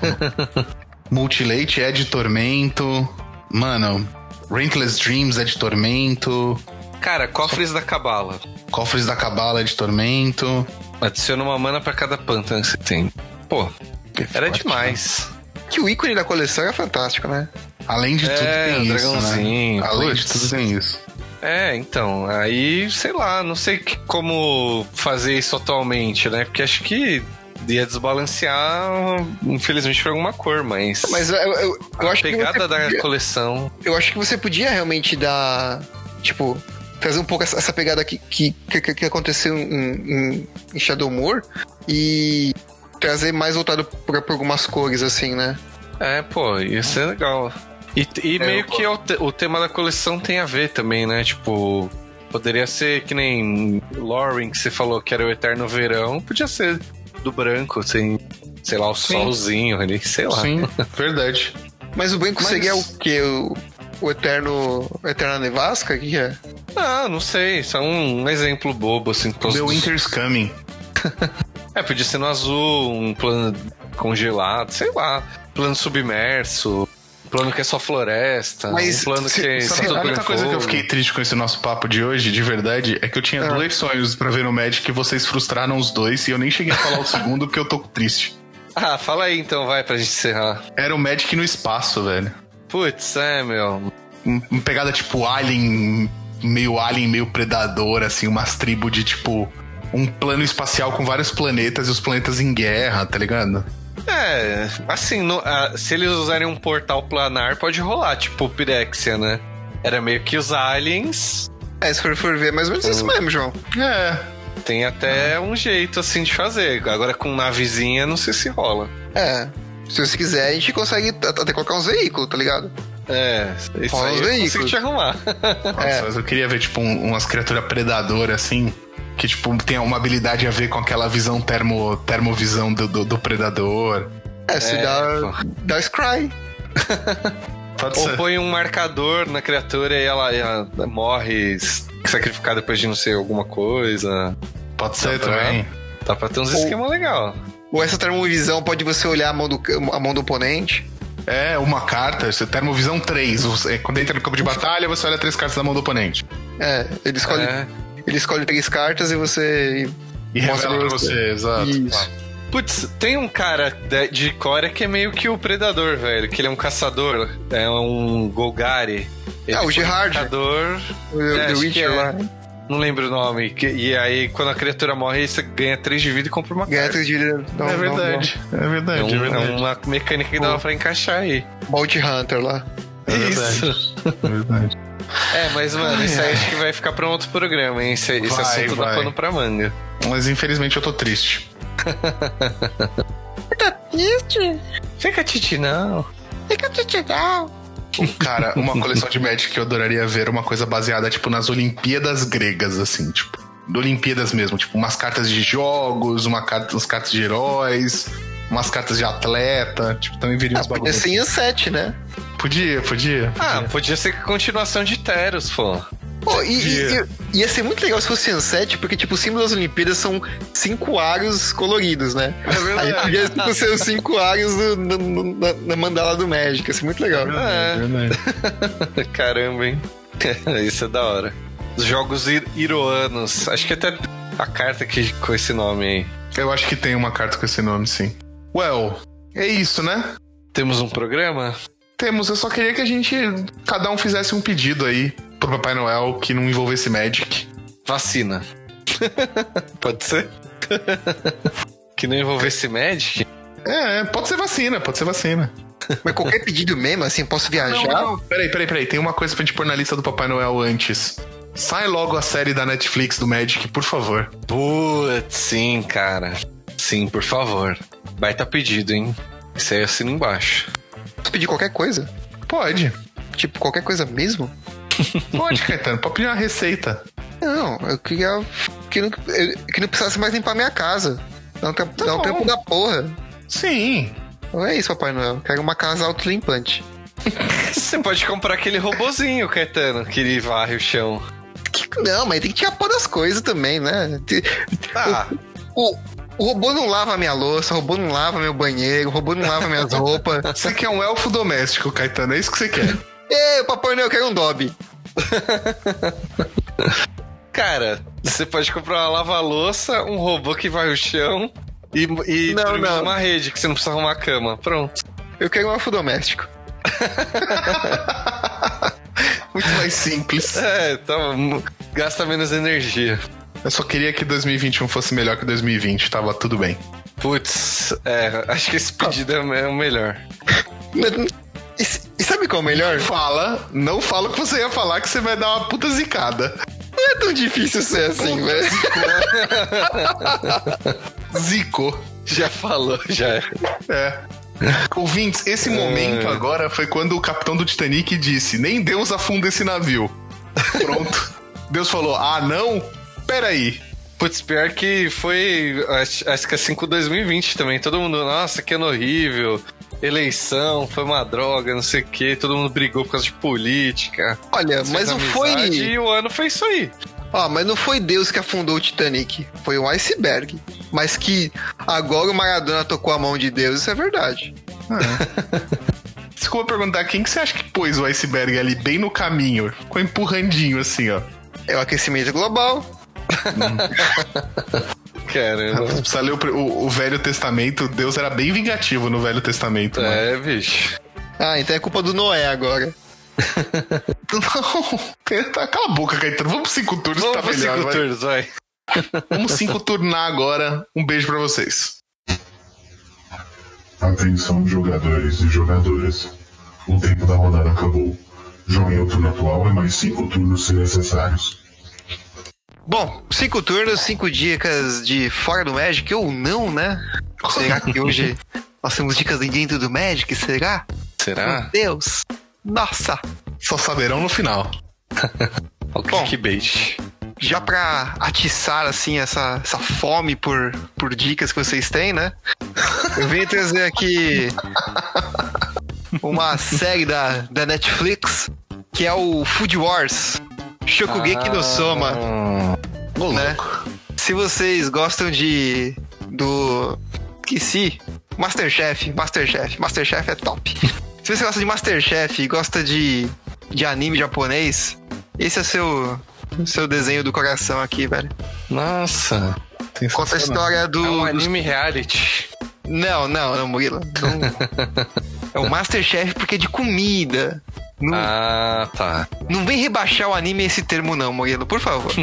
Multilate é de Tormento. Mano, Rentless Dreams é de Tormento. Cara, cofres da cabala. Cofres da Cabala de Tormento. Adiciona uma mana pra cada pântano que você tem. Pô, era Forte, demais. Que o ícone da coleção é fantástico, né? Além de tudo É, tem o isso, dragãozinho, né? Além de putz. tudo tem isso. É, então, aí, sei lá, não sei que- como fazer isso atualmente, né? Porque acho que ia desbalancear, infelizmente, por alguma cor, mas. Mas eu, eu, eu a acho que pegada da podia- coleção. eu acho que você podia realmente dar, tipo, trazer um pouco essa, essa pegada que, que, que, que aconteceu em, em, em Shadowmoor e trazer mais voltado pra, pra algumas cores, assim, né? É, pô, ia ser legal. E, e meio que o, te- o tema da coleção tem a ver também, né? Tipo, poderia ser que nem Lauren, que você falou que era o Eterno Verão, podia ser do branco, sem, sei lá, o solzinho ali, sei lá. Sim, verdade. Mas o branco Mas- seria o quê? O, Eterno. o Eterna Nevasca? O que que é? Ah, não sei, só um exemplo bobo, assim. causa The Winter's Coming. É, podia ser no azul, um plano congelado, sei lá. Plano submerso, plano que é só floresta, Mas um plano se- que é se- só a única coisa que eu fogo. fiquei triste com esse nosso papo de hoje, de verdade, é que eu tinha Ah. dois sonhos pra ver no Magic e vocês frustraram os dois e eu nem cheguei a falar o segundo porque eu tô triste. Ah, fala aí então, vai, pra gente encerrar. Era o Magic no espaço, velho. Putz, é, meu. Um- Uma pegada tipo Alien, meio Alien, meio Predador, assim, umas tribos de tipo. Um plano espacial com vários planetas e os planetas em guerra, tá ligado? É, assim, no- ah, se eles usarem um portal planar, pode rolar, tipo Pirexia, né? Era meio que os aliens. É, se for, for ver, é mais ou menos isso mesmo, João. É. Tem até um jeito assim de fazer. Agora com navezinha, não sei se rola. É. Se você quiser, a gente consegue at- até colocar uns veículos, tá ligado? É, isso aí os eu consigo veículos. te arrumar. Nossa, É. mas eu queria ver, tipo, um- umas criaturas predadoras, assim, que, tipo, tem uma habilidade a ver com aquela visão termo, termovisão do, do, do predador. É, se É, dá, dá Scry. Pode Ou ser. põe um marcador na criatura e ela, ela morre sacrificada depois de não sei alguma coisa. Pode ser Dá pra- também. Dá pra ter uns Ou- esquemas legais. Ou essa termovisão pode você olhar a mão do, a mão do oponente. É, uma carta, você termovisão 3. Você, quando entra no campo de batalha, você olha três cartas da mão do oponente. É, ele escolhe, É. ele escolhe três cartas e você. E Mostra revela pra você, você. exato. Isso. Putz, tem um cara de, de Corea que é meio que o predador, velho. Que ele é um caçador. É um Golgari. Ele Ah, o foi um Gerard. caçador. O É, The Witcher é. lá. Não lembro o nome. Que- E aí, quando a criatura morre, você ganha 3 de vida e compra uma Ganha carta. três de vida. Não, é não, verdade, é É, verdade, um- é é verdade. uma mecânica que dava pra encaixar aí. não. Bounty Hunter lá. É verdade. Isso. É verdade. É, mas, mano, isso aí acho que vai ficar pra um outro programa, hein? Esse, esse Vai, assunto dá vai. pano pra manga. Mas infelizmente eu tô triste. Isso, Fica, Titi, não. fica tchau. Cara, uma coleção de Magic que eu adoraria ver, uma coisa baseada, tipo, nas Olimpíadas gregas, assim, tipo. Olimpíadas mesmo, tipo umas cartas de jogos, uma carta, umas cartas de heróis, umas cartas de atleta, tipo, também viria Ah, uns podia bagulhos. ser em 7, né? Podia, podia. Ah, podia. podia ser continuação de Teros, pô. Pô, e, e- Podia. e- ia ser muito legal se fosse 7, porque, tipo, o símbolo das Olimpíadas são cinco aros coloridos, né? É verdade. Aí podia tipo, ser os cinco aros do- no- no- na, na mandala do Magic, ia ser muito legal. É. verdade. Caramba, hein? Isso é da hora. Os jogos ir- iroanos. Acho que até a carta que com esse nome aí. Eu acho que tem uma carta com esse nome, sim. Well, é isso, né? Temos um programa? Temos, eu só queria que a gente, cada um fizesse um pedido aí pro Papai Noel que não envolvesse Magic. Vacina. Pode ser? que não envolvesse Magic? É, pode ser vacina, pode ser vacina. Mas qualquer pedido mesmo, assim, posso viajar? Não, não, peraí, peraí, peraí. Tem uma coisa pra gente pôr na lista do Papai Noel antes. Sai logo a série da Netflix do Magic, por favor. Putz, sim, cara. Sim, por favor. Baita pedido, hein? Isso aí eu assino embaixo. Posso pedir qualquer coisa? Pode. Tipo, qualquer coisa mesmo? Pode, Caetano. Pode pedir uma receita. Não, eu queria que não, eu- que não precisasse mais limpar minha casa. Dá um, tempo, dá um tempo da porra. Sim. Não é isso, Papai Noel. Quero uma casa autolimpante. Você pode comprar aquele robozinho, Caetano, que ele varre o chão. Que- Não, mas tem que tirar pó das coisas também, né? Te- Ah, O, o robô não lava minha louça, o robô não lava meu banheiro, o robô não lava minhas roupas. Você quer um elfo doméstico, Caetano. É isso que você quer. Ei, Papai Noel, eu quero um Dobby. cara, você pode comprar uma lava-louça, um robô que vai o chão e, e Não, não. numa rede, que você não precisa arrumar a cama. Pronto. Eu quero um doméstico. Muito mais simples. É, mu- gasta menos energia. Eu só queria que 2021 fosse melhor que 2020. Tava tudo bem. Putz, é, acho que esse pedido é o me- é o melhor. E sabe qual é o melhor? Fala, não fala que você ia falar que você vai dar uma puta zicada. Não é tão difícil ser assim, velho. Zico. Já falou, já é. É. Ouvintes, esse momento agora foi quando o capitão do Titanic disse: Nem Deus afunda esse navio. Pronto. Deus falou: Ah, não? Peraí. Putz, pior que foi. Acho, acho que assim com 2020 também. Todo mundo, nossa, que ano horrível. Eleição, foi uma droga, não sei o que. Todo mundo brigou por causa de política. Olha, mas não foi. E o ano foi isso aí. Ó, mas não foi Deus que afundou o Titanic. Foi um iceberg. Mas que agora o Maradona tocou a mão de Deus, isso é verdade. Desculpa perguntar, quem que você acha que pôs o iceberg ali bem no caminho? Ficou empurrandinho assim, ó. É o aquecimento global. Caramba. Você precisa ler o, o- o Velho Testamento. Deus era bem vingativo no Velho Testamento. mano. É, bicho. Ah, então é culpa do Noé agora. Não, cala a boca, Caetano. Vamos pro cinco turnos, Vamos tá melhor. cinco vai. turnos, vai. Vamos cinco turnar agora. Um beijo pra vocês. Atenção, jogadores e jogadoras. O tempo da rodada acabou. Joguem o turno atual e mais cinco turnos se necessários. Bom, cinco turnos, cinco dicas de fora do Magic ou não, né? Será que hoje nós temos dicas de dentro do Magic? Será? Será? Meu Deus! Nossa! Só saberão no final. O Bom. clickbait. Já pra atiçar, assim, essa, essa fome por, por dicas que vocês têm, né? Eu vim trazer aqui uma série da, da Netflix que é o Food Wars. Shokugeki no Soma. Hum, né? Se vocês gostam de. do. Que se. Masterchef, Masterchef, Masterchef é top. Se você gosta de Masterchef e gosta de, de anime japonês, esse é o seu, seu desenho do coração aqui, velho. Nossa. Conta a história do. É um dos- anime reality. Não, não, não, Murilo. Não- É o Masterchef porque é de comida. Não, Ah, tá. não vem rebaixar o anime esse termo, não, Murilo, por favor.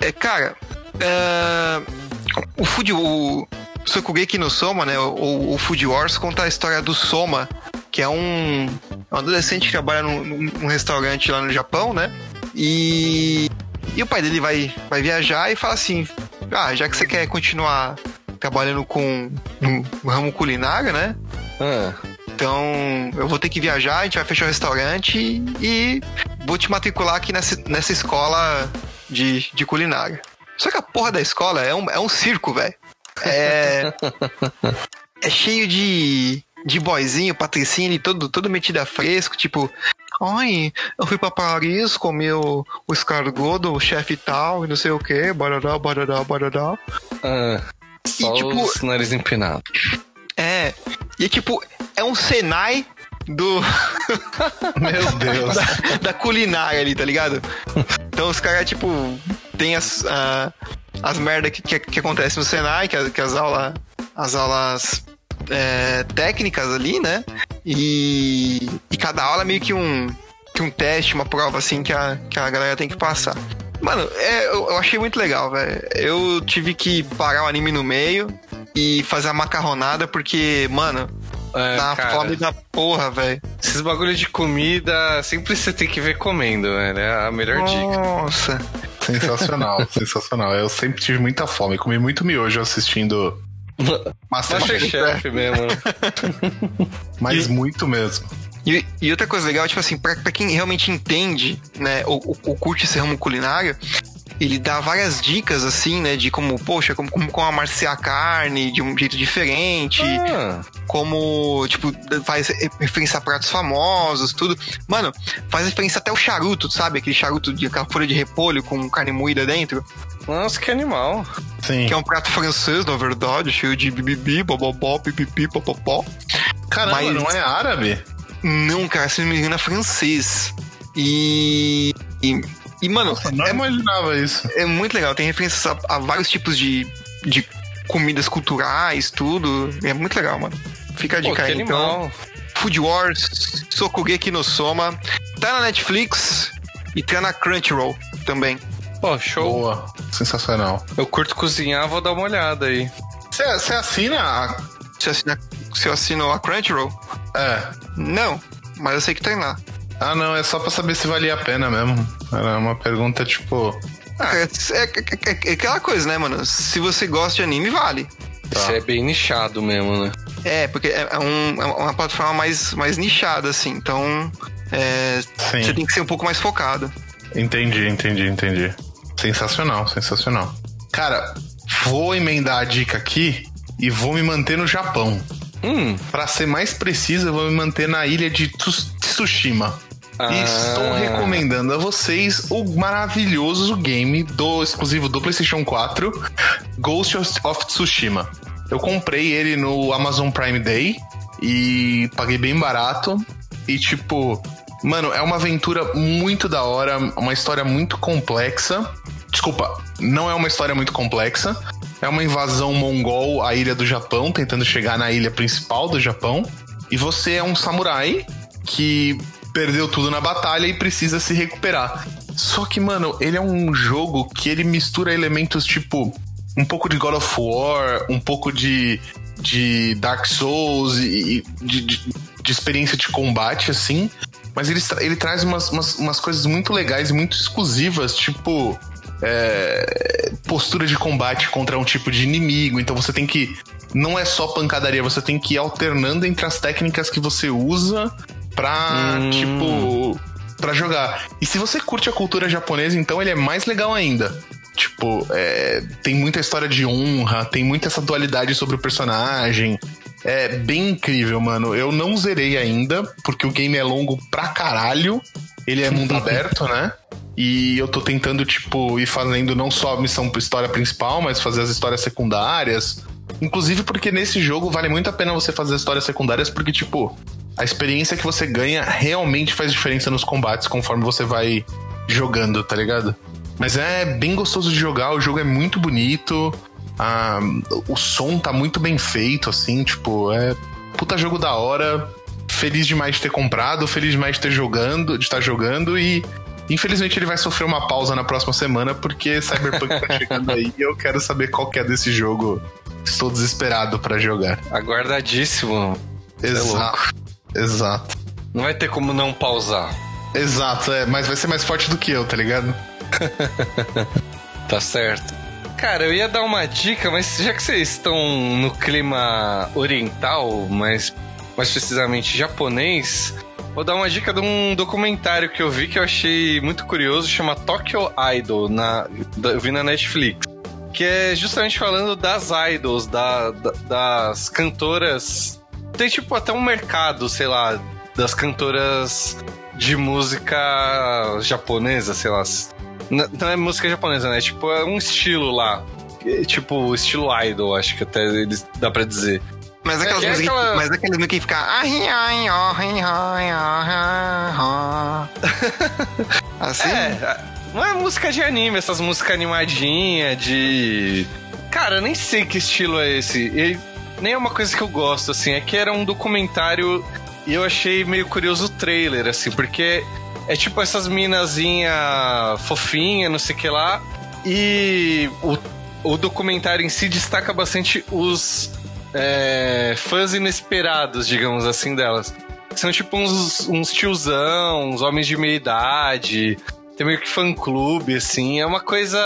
é, cara, é, o Food. O Sokugeki no Soma, né? O, o Food Wars conta a história do Soma, que é um, um adolescente que trabalha num, num- num restaurante lá no Japão, né? E. E o pai dele vai, vai viajar e fala assim: Ah, já que você quer continuar trabalhando com no ramo culinário, né? Ah, Então, eu vou ter que viajar, a gente vai fechar o restaurante e vou te matricular aqui nessa, nessa escola de, de culinária. Só que a porra da escola é um, é um circo, velho. É. é cheio de. de boyzinho, patricinho e todo, todo metido a fresco, tipo. Ai, eu fui pra Paris comer o, o escargot do chefe tal e não sei o que, barará, barará, barará. Ah, só E, tipo- os nariz empinado. É. E tipo, é um Senai do. Meu Deus. da, da culinária ali, tá ligado? Então os caras, tipo, tem as, ah, as merda que, que, que acontece no Senai, que, que as aulas. As aulas é, técnicas ali, né? E, e cada aula é meio que um, que um teste, uma prova assim que a, que a galera tem que passar. Mano, é, eu, eu achei muito legal, velho. Eu tive que parar o anime no meio e fazer a macarronada, porque, mano, É, tá cara, fome da porra, velho. Esses bagulho de comida, sempre você tem que ver comendo, velho. É a melhor dica. Nossa. Sensacional, sensacional. Eu sempre tive muita fome. Comi muito miojo assistindo Masterchef. Masterchef mesmo. né? Mas E- muito mesmo. E, e outra coisa legal, tipo assim, pra, pra quem realmente entende, né, ou- ou curte esse ramo culinário, ele dá várias dicas, assim, né, de como, poxa, como, como, como amarciar a carne de um jeito diferente, Ah, como, tipo, faz referência a pratos famosos, tudo. Mano, faz referência até o charuto, sabe? Aquele charuto de aquela folha de repolho com carne moída dentro, nossa, que animal. Sim. que é um prato francês, na verdade, cheio de bibibi, bobobó, pipipi, popopó. Caramba, mas- não é árabe? Não, cara, se não me engano é francês. E. E, e, mano, Nossa, não é, imaginava isso. é muito legal. Tem referências a, a vários tipos de, de comidas culturais, tudo. É muito legal, mano. Fica a dica aí. Então. Food Wars, Sokugeki no Soma. Tá na Netflix e tá na Crunchyroll também. Pô, show. Boa. Sensacional. Eu curto cozinhar, vou dar uma olhada aí. Você você assina a... Você assina, você assinou a Crunchyroll? É. Não, mas eu sei que tem lá. Ah, não, é só pra saber se valia a pena mesmo. Era uma pergunta tipo. Ah, é, é- é- é aquela coisa, né, mano? Se você gosta de anime, vale. Tá. É bem nichado mesmo, né? É, porque é, é um- é uma plataforma mais, mais nichada, assim. Então, é, você tem que ser um pouco mais focado. Entendi, entendi, entendi. Sensacional, sensacional. Cara, vou emendar a dica aqui e vou me manter no Japão. Hum, Pra ser mais preciso, eu vou me manter na ilha de Tsus- Tsushima. Ah. E estou recomendando a vocês o maravilhoso game do exclusivo do PlayStation 4, Ghost of Tsushima. Eu comprei ele no Amazon Prime Day e paguei bem barato. E tipo, mano, é uma aventura muito da hora, uma história muito complexa. Desculpa, não é uma história muito complexa. É uma invasão mongol à ilha do Japão, tentando chegar na ilha principal do Japão. E você é um samurai que perdeu tudo na batalha e precisa se recuperar. Só que, mano, ele é um jogo que ele mistura elementos tipo um pouco de God of War, um pouco de, de Dark Souls e e de, de, de experiência de combate, assim. Mas ele, ele traz umas, umas, umas coisas muito legais muito exclusivas, tipo é, postura de combate contra um tipo de inimigo. Então você tem que. Não é só pancadaria, você tem que ir alternando entre as técnicas que você usa pra, Hum. tipo. pra jogar. E se você curte a cultura japonesa, então ele é mais legal ainda. Tipo, é, tem muita história de honra, tem muita essa dualidade sobre o personagem. É bem incrível, mano. Eu não zerei ainda, porque o game é longo pra caralho. Ele é mundo aberto, né? E eu tô tentando, tipo, ir fazendo não só a missão história principal, mas fazer as histórias secundárias. Inclusive porque nesse jogo vale muito a pena você fazer as histórias secundárias, porque, tipo, a experiência que você ganha realmente faz diferença nos combates conforme você vai jogando, tá ligado? Mas é bem gostoso de jogar, o jogo é muito bonito, a- o som tá muito bem feito, assim, tipo, é puta jogo da hora. Feliz demais de ter comprado, feliz demais de ter jogando, de estar jogando e infelizmente ele vai sofrer uma pausa na próxima semana porque Cyberpunk tá chegando aí e eu quero saber qual que é desse jogo. Estou desesperado pra jogar. Aguardadíssimo. Exato. Exato. Não vai ter como não pausar. Exato, é, mas vai ser mais forte do que eu, tá ligado? Tá certo. Cara, eu ia dar uma dica, mas já que vocês estão no clima oriental, mas mais precisamente japonês, Vou dar uma dica de um documentário que eu vi que eu achei muito curioso, chama Tokyo Idol, na, eu vi na Netflix. Que é justamente falando das idols, da, da, das cantoras. Tem tipo até um mercado, sei lá, das cantoras de música japonesa, sei lá. Não é música japonesa, né? Tipo, é um estilo lá. Tipo, estilo idol, acho que até dá pra dizer. Mas aquelas é, músicas. Aquela... Mas aquelas músicas que fica. assim? É, não é música de anime, essas músicas animadinhas, de. Cara, eu nem sei que estilo é esse. E nem é uma coisa que eu gosto, assim. É que era um documentário e eu achei meio curioso o trailer, assim, porque é tipo essas minazinha fofinha, não sei o que lá. E o, o documentário em si destaca bastante os é, fãs inesperados, digamos assim, delas. São tipo uns, uns tiozão, uns homens de meia idade. Tem meio que fã-clube, assim. É uma coisa.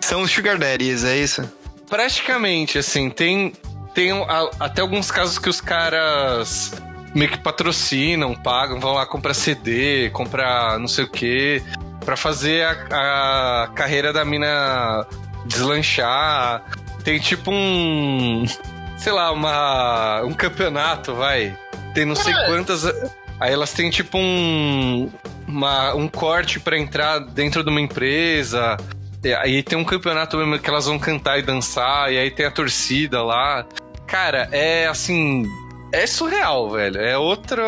São os Sugar Daddies, é isso? Praticamente, assim. Tem, tem até alguns casos que os caras meio que patrocinam, pagam, vão lá comprar CD, comprar não sei o que, pra fazer a, a carreira da mina deslanchar. Tem tipo um sei lá, uma, um campeonato, vai. Tem não sei quantas. Aí elas têm tipo um, uma, um corte para entrar dentro de uma empresa. Aí tem um campeonato mesmo que elas vão cantar e dançar. E aí tem a torcida lá. Cara, é assim. É surreal, velho. É outra.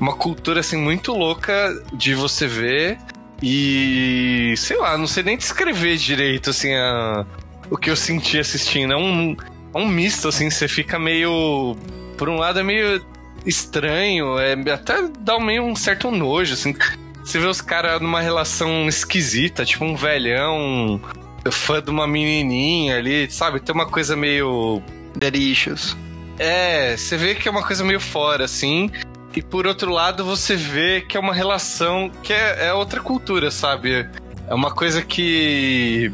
Uma cultura assim muito louca de você ver. E. Sei lá, não sei nem descrever direito assim a, o que eu senti assistindo. É um um misto, assim, você fica meio. Por um lado é meio estranho, é, até dá meio um certo nojo, assim. Você vê os caras numa relação esquisita, tipo um velhão, fã de uma menininha ali, sabe? Tem uma coisa meio. Delicious. É, você vê que é uma coisa meio fora, assim. E por outro lado, você vê que é uma relação que é, é outra cultura, sabe? É uma coisa que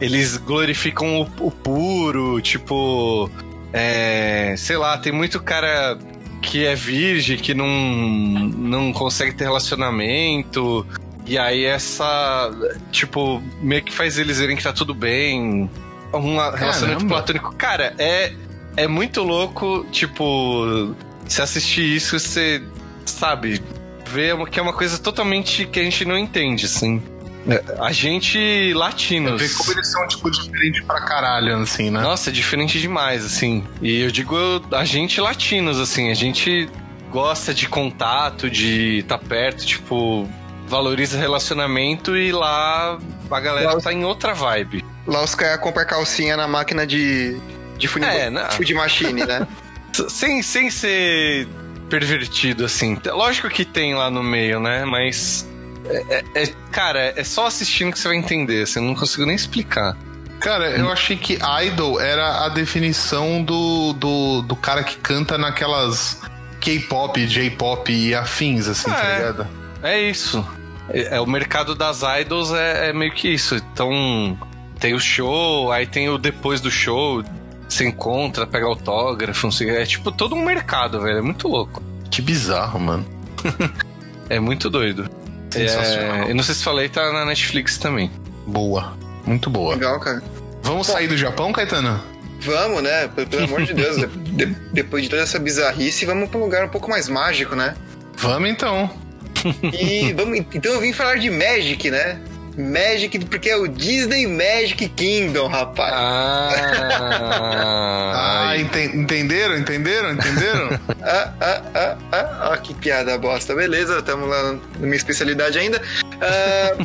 eles glorificam o, o puro, tipo. É, sei lá, tem muito cara que é virgem, que não, não consegue ter relacionamento. E aí essa, tipo, meio que faz eles verem que tá tudo bem. Um relacionamento platônico. Cara, é, é muito louco, tipo, se assistir isso, você, sabe, vê que é uma coisa totalmente que a gente não entende, assim. É, a gente latinos. Vê como eles são, tipo, diferente pra caralho, assim, né? Nossa, é diferente demais, assim. E eu digo a gente latinos, assim, a gente gosta de contato, de estar tá perto, tipo, valoriza relacionamento e lá a galera lá, tá em outra vibe. Lá os caras compram calcinha na máquina de, de food, é, não. food machine, né? sem, sem ser pervertido, assim. Lógico que tem lá no meio, né? Mas é, é, é, cara, é só assistindo que você vai entender. Assim, eu não consigo nem explicar. Cara, eu achei que idol era a definição do, do, do cara que canta naquelas K-pop, J-pop e afins, assim, tá é, tá ligado? É isso. É, é, o mercado das idols é, é, meio que isso. Então, tem o show, aí tem o depois do show, você encontra, pega autógrafo, não sei É tipo todo um mercado, velho. É muito louco. Que bizarro, mano. é muito doido. É, eu não sei se falei, tá na Netflix também. Boa. Muito boa. Legal, cara. Vamos Bom, sair do Japão, Caetano? Vamos, né? Pelo amor de Deus. de, depois de toda essa bizarrice, vamos pra um lugar um pouco mais mágico, né? Vamos então. E vamos, então eu vim falar de Magic, né? Magic, porque é o Disney Magic Kingdom, rapaz. Ah, ah ente entenderam? Entenderam? Entenderam? ah, ah, ah, ah, ah, que piada bosta. Beleza, estamos lá na minha especialidade ainda. Uh,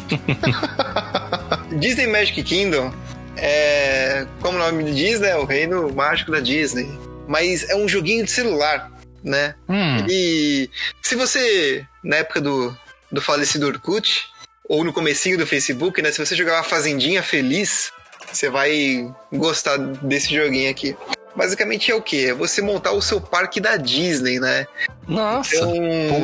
Disney Magic Kingdom é, como o nome diz, né? O reino mágico da Disney. Mas é um joguinho de celular, né? Hum. E se você, na época do, do falecido Orkut, ou no comecinho do Facebook, né? Se você jogar uma Fazendinha Feliz, você vai gostar desse joguinho aqui. Basicamente é o quê? É você montar o seu parque da Disney, né? Nossa! Então...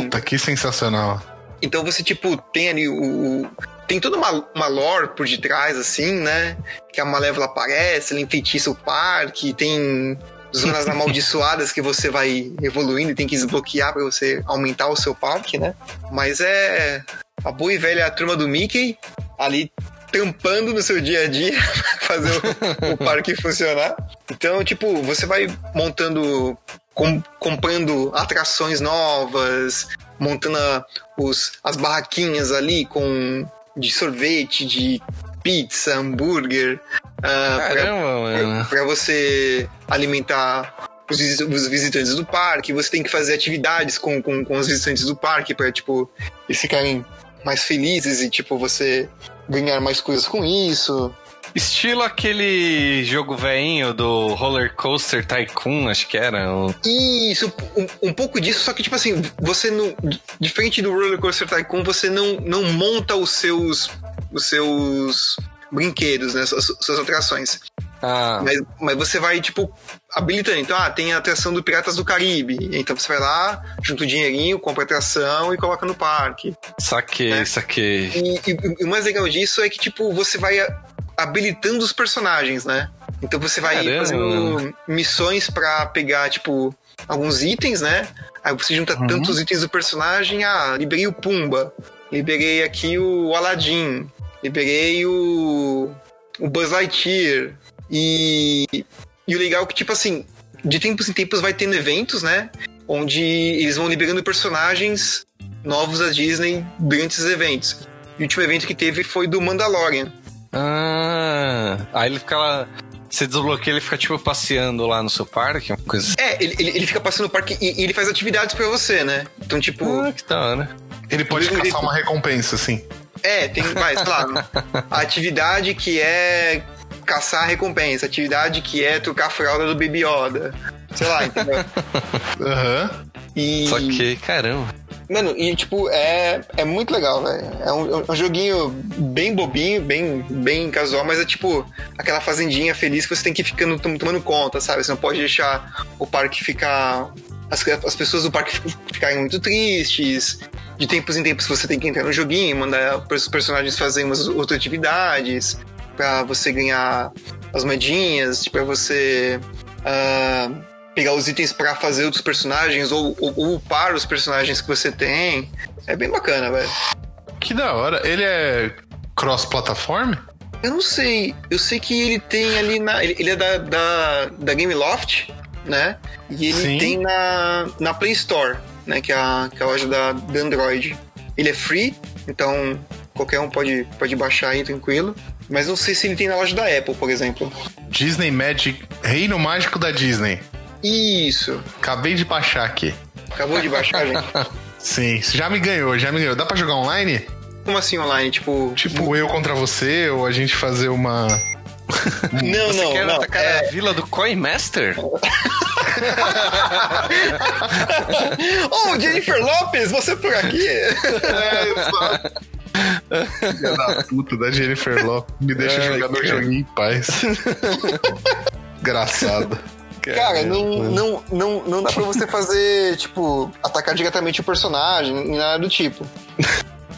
Puta, que sensacional. Então você, tipo, tem ali o. Tem toda uma, uma lore por detrás, assim, né? Que a Malévola aparece, ela enfeitiça o parque, tem zonas amaldiçoadas que você vai evoluindo e tem que desbloquear para você aumentar o seu parque, né? Mas é a boa e velha turma do Mickey ali trampando no seu dia a dia fazer o, o parque funcionar. Então, tipo, você vai montando, com, comprando atrações novas, montando a, os, as barraquinhas ali com de sorvete, de pizza, hambúrguer. Uh, Caramba, mano. Pra, pra você alimentar os, os, visitantes do parque, você tem que fazer atividades com, com, com os visitantes do parque para tipo, eles ficarem mais felizes e, tipo, você ganhar mais coisas com isso. Estilo aquele jogo veinho do Roller Coaster Tycoon, acho que era. Isso, um, um, pouco disso, só que, tipo assim, você não. Diferente do Roller Coaster Tycoon, você não, não monta os seus. os seus brinquedos, né? Suas, suas atrações. Ah. Mas, mas você vai, tipo, habilitando. Então, ah, tem a atração do Piratas do Caribe. Então você vai lá, junta o dinheirinho, compra a atração e coloca no parque. Saquei, né? saquei. E, e, e, o mais legal disso é que, tipo, você vai habilitando os personagens, né? Então você vai Caramba. fazendo missões para pegar, tipo, alguns itens, né? Aí você junta uhum. tantos itens do personagem, ah, liberei o Pumba, liberei aqui o Aladdin, liberei o, o Buzz Lightyear, e, e o legal é que, tipo assim, de tempos em tempos vai tendo eventos, né? Onde eles vão liberando personagens novos da Disney durante esses eventos. E o último evento que teve foi do Mandalorian. Ah, aí ele fica lá. Você desbloqueia, ele fica tipo passeando lá no seu parque, uma coisa assim. É, ele, ele, ele fica passeando no parque e, e, ele faz atividades pra você, né? Então, tipo. Ah, que da hora. Ele pode caçar uma recompensa, assim. É, tem, mais, claro. a atividade que é caçar a recompensa, atividade que é trocar a fralda do Baby Yoda. Sei lá, entendeu? Aham. uhum. E... Só que, caramba. Mano, e tipo, é, é muito legal, velho. É um, é um, joguinho bem bobinho, bem, bem casual, mas é tipo aquela fazendinha feliz que você tem que ir ficando tomando conta, sabe? Você não pode deixar o parque ficar. As, as pessoas do parque ficarem muito tristes. De tempos em tempos você tem que entrar no joguinho, mandar os personagens fazerem umas outras atividades para você ganhar as moedinhas, para você uh, pegar os itens para fazer outros personagens ou, ou, ou upar os personagens que você tem. É bem bacana, velho. Que da hora. Ele é cross-plataforma? Eu não sei. Eu sei que ele tem ali na. Ele, é da, da, da Game Loft, né? E ele Sim. tem na, na Play Store, né? Que é a, que é a loja da, da Android. Ele é free, então qualquer um pode, pode baixar aí tranquilo. Mas não sei se ele tem na loja da Apple, por exemplo. Disney Magic, Reino Mágico da Disney. Isso. Acabei de baixar aqui. Acabou de baixar, gente? Sim, já me ganhou, já me ganhou. Dá pra jogar online? Como assim online? Tipo. Tipo, eu contra você, ou a gente fazer uma. Não, você não, quer não. atacar é... a vila do Coin Master? oh, Jennifer Lopes, você por aqui? é, exato. Filha da puta da Jennifer Lopez. Me deixa Ai, jogar meu joguinho em paz. Engraçado. Cara, não, não, não, não dá pra você fazer, tipo, atacar diretamente o personagem, nem nada do tipo.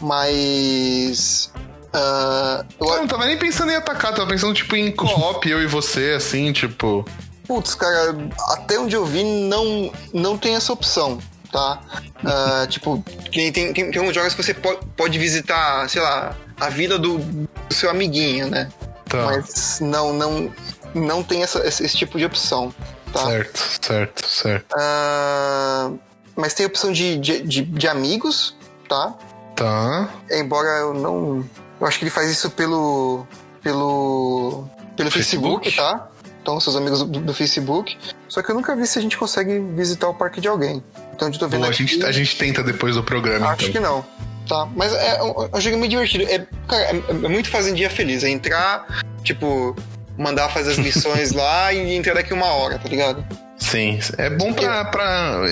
Mas. Uh, eu... eu não tava nem pensando em atacar, tava pensando, tipo, em co-op, eu e você, assim, tipo. Putz, cara, até onde eu vi, não, não tem essa opção tá? Uh, tipo, tem, tem, tem, tem uns jogos que você pode, pode visitar, sei lá, a vila do, do seu amiguinho, né? Tá. Mas não, não, não tem essa, esse, esse tipo de opção, tá? Certo, certo, certo. Uh, mas tem a opção de, de, de, de amigos, tá? Tá. Embora eu não... Eu acho que ele faz isso pelo... Pelo... Pelo Facebook, Facebook tá? Então, seus amigos do, do, Facebook. Só que eu nunca vi se a gente consegue visitar o parque de alguém. Então, eu tô vendo aqui, a, gente, a gente tenta depois do programa, Acho então. que não. Tá, mas é, é um, é um jogo muito divertido. É, cara, é, é muito fazendinha feliz. É entrar, tipo, mandar fazer as missões lá e entrar daqui uma hora, tá ligado? Sim, é bom pra, pra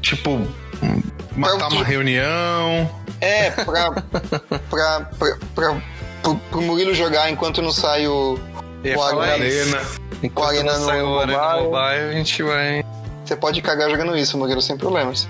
tipo, matar uma reunião. É, pra, pra, pra, pra, pro, pro Murilo jogar enquanto não sai o, o Arena. Enquanto Arena não sai o Arena no mobile, a gente vai... Você pode cagar jogando isso, Murilo, sem problemas.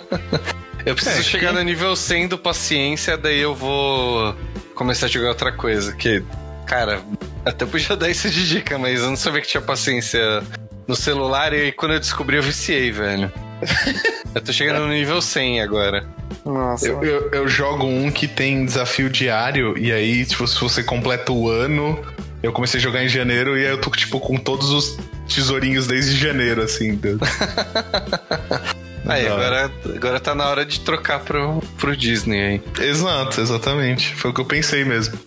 eu preciso é, chegar que... no nível 100 do paciência, daí eu vou começar a jogar outra coisa. Que, cara, até podia dar isso de dica, mas eu não sabia que tinha paciência no celular e quando eu descobri eu viciei, velho. eu tô chegando no nível 100 agora. Nossa. Eu, eu, eu jogo um que tem desafio diário, e aí, tipo, se você completa o ano, eu comecei a jogar em janeiro, e aí eu tô, tipo, com todos os tesourinhos desde janeiro, assim. Aí, agora, agora tá na hora de trocar pro, pro Disney aí. Exato, exatamente. Foi o que eu pensei mesmo.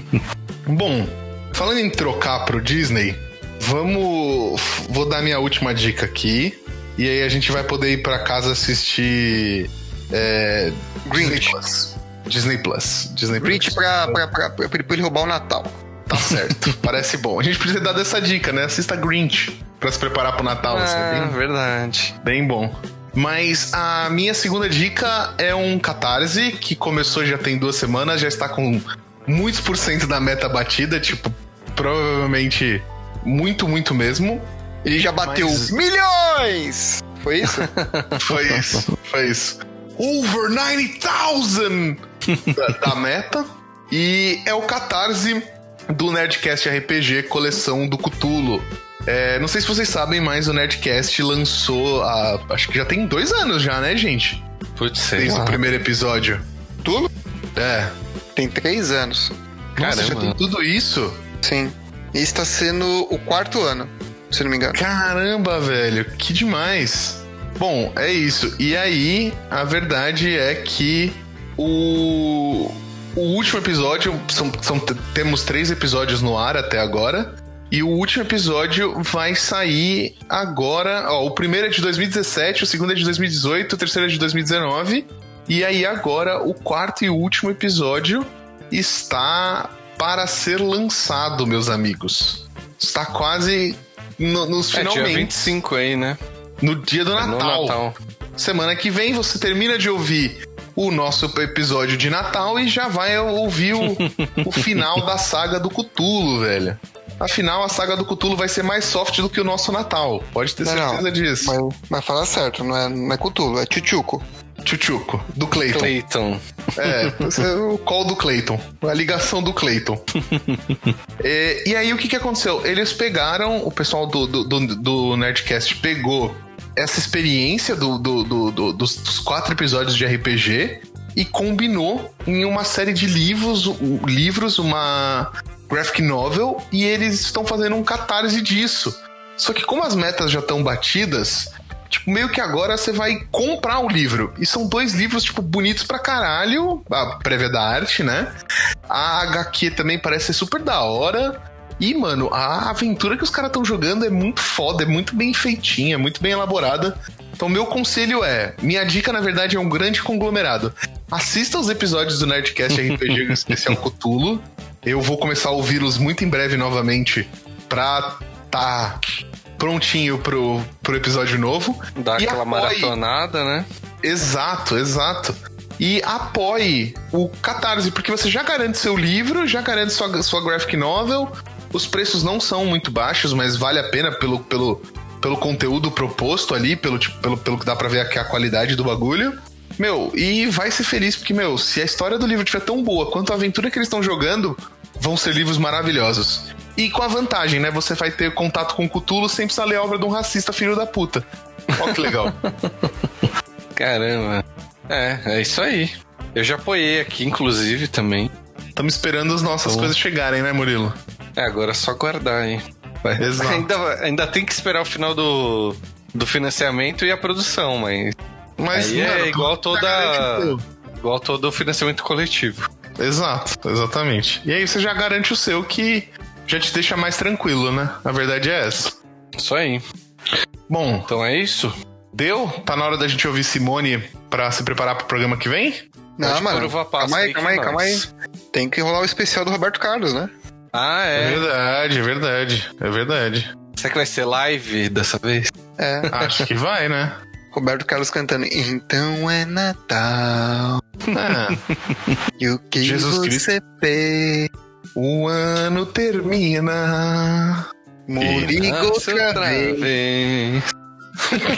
Bom, falando em trocar pro Disney, vamos. Vou dar minha última dica aqui. E aí a gente vai poder ir pra casa assistir. É, Disney Grinch. Plus. Disney Plus. Disney Grinch Plus. pra, pra, pra, pra, pra ele roubar o Natal. Tá certo. Parece bom. A gente precisa dar dessa dica, né? Assista Grinch pra se preparar pro Natal. assim, é Ah, bem- verdade. Bem bom. Mas a minha segunda dica é um catarse que começou já tem duas semanas, já está com muitos por cento da meta batida, tipo, provavelmente muito, muito mesmo. Ele já bateu Mas- milhões! Foi isso? Foi isso, foi isso. Over 90,000 da, da meta. E é o catarse do Nerdcast RPG Coleção do Cthulhu. É, não sei se vocês sabem, mas o Nerdcast lançou há, acho que já tem dois anos já, né, gente? Putz, sei Desde lá. o primeiro episódio. Tudo? É. Tem três anos. Nossa, já Caramba. tem tudo isso? Sim. E está sendo o quarto ano, se não me engano. Caramba, velho, que demais. Bom, é isso. E aí, a verdade é que o, o último episódio. São, são- temos três episódios no ar até agora. E o último episódio vai sair agora. Ó, o primeiro é de 2017, o segundo é de 2018, o terceiro é de 2019. E aí, agora, o quarto e último episódio está para ser lançado, meus amigos. Está quase no- nos É, dia finalmente. 25 aí, né? No dia do É no Natal. Natal. Semana que vem você termina de ouvir o nosso episódio de Natal e já vai ouvir o, o final da saga do Cutulo, velho. Afinal, a saga do Cutulo vai ser mais soft do que o nosso Natal. Pode ter Não, certeza não. disso. Mas, mas fala certo, não é, não é Cthulhu, é Chuchuco. Tchutchuco, do Clayton. Clayton. É, é o call do Clayton. A ligação do Clayton. É, e aí, o que, que aconteceu? Eles pegaram, o pessoal do, do, do- do Nerdcast pegou essa experiência do, do- do- do- dos, dos quatro episódios de RPG e combinou em uma série de livros, livros, uma graphic novel, e eles estão fazendo um catarse disso. Só que como as metas já estão batidas, tipo, meio que agora você vai comprar o livro. E são dois livros, tipo, bonitos pra caralho. A prévia da arte, né? A HQ também parece ser super da hora. E, mano, a aventura que os caras estão jogando é muito foda, é muito bem feitinha, é muito bem elaborada. Então, meu conselho é: minha dica, na verdade, é um grande conglomerado. Assista os episódios do Nerdcast RPG Especial Cthulhu. Eu vou começar a ouvi-los muito em breve novamente pra tá prontinho pro, pro episódio novo. Dá E aquela apoie. maratonada, né? Exato, exato. E apoie o Catarse, porque você já garante seu livro, já garante sua, sua graphic novel. Os preços não são muito baixos, mas vale a pena pelo, pelo, pelo conteúdo proposto ali, pelo, tipo, pelo, pelo que dá pra ver aqui a qualidade do bagulho. Meu, e vai ser feliz, porque, meu, se a história do livro estiver tão boa quanto a aventura que eles estão jogando, vão ser livros maravilhosos. E com a vantagem, né? Você vai ter contato com o Cthulhu sem precisar ler a obra de um racista filho da puta. Ó que legal. Caramba. É, é isso aí. Eu já apoiei aqui, inclusive, também. Estamos esperando as nossas Bom. coisas chegarem, né, Murilo? É, agora é só guardar aí. Exato. Ainda, ainda tem que esperar o final do, do financiamento e a produção, mas Mas, aí é mano, igual toda- o igual todo financiamento coletivo. Exato, exatamente. E aí você já garante o seu que já te deixa mais tranquilo, né? A verdade é essa. Isso aí. Bom, Então é isso? deu? Tá na hora da gente ouvir Simone pra se preparar pro programa que vem? Não, Pode mano. Calma aí, calma aí, que calma aí. Tem que rolar o especial do Roberto Carlos, né? Ah, É é. verdade, é verdade, é verdade. Será que vai ser live dessa vez? É. Acho que vai, né? Roberto Carlos cantando Então é Natal. Ah, E o que Jesus você Cristo. fez? o ano termina. Murigo outra vez. vez.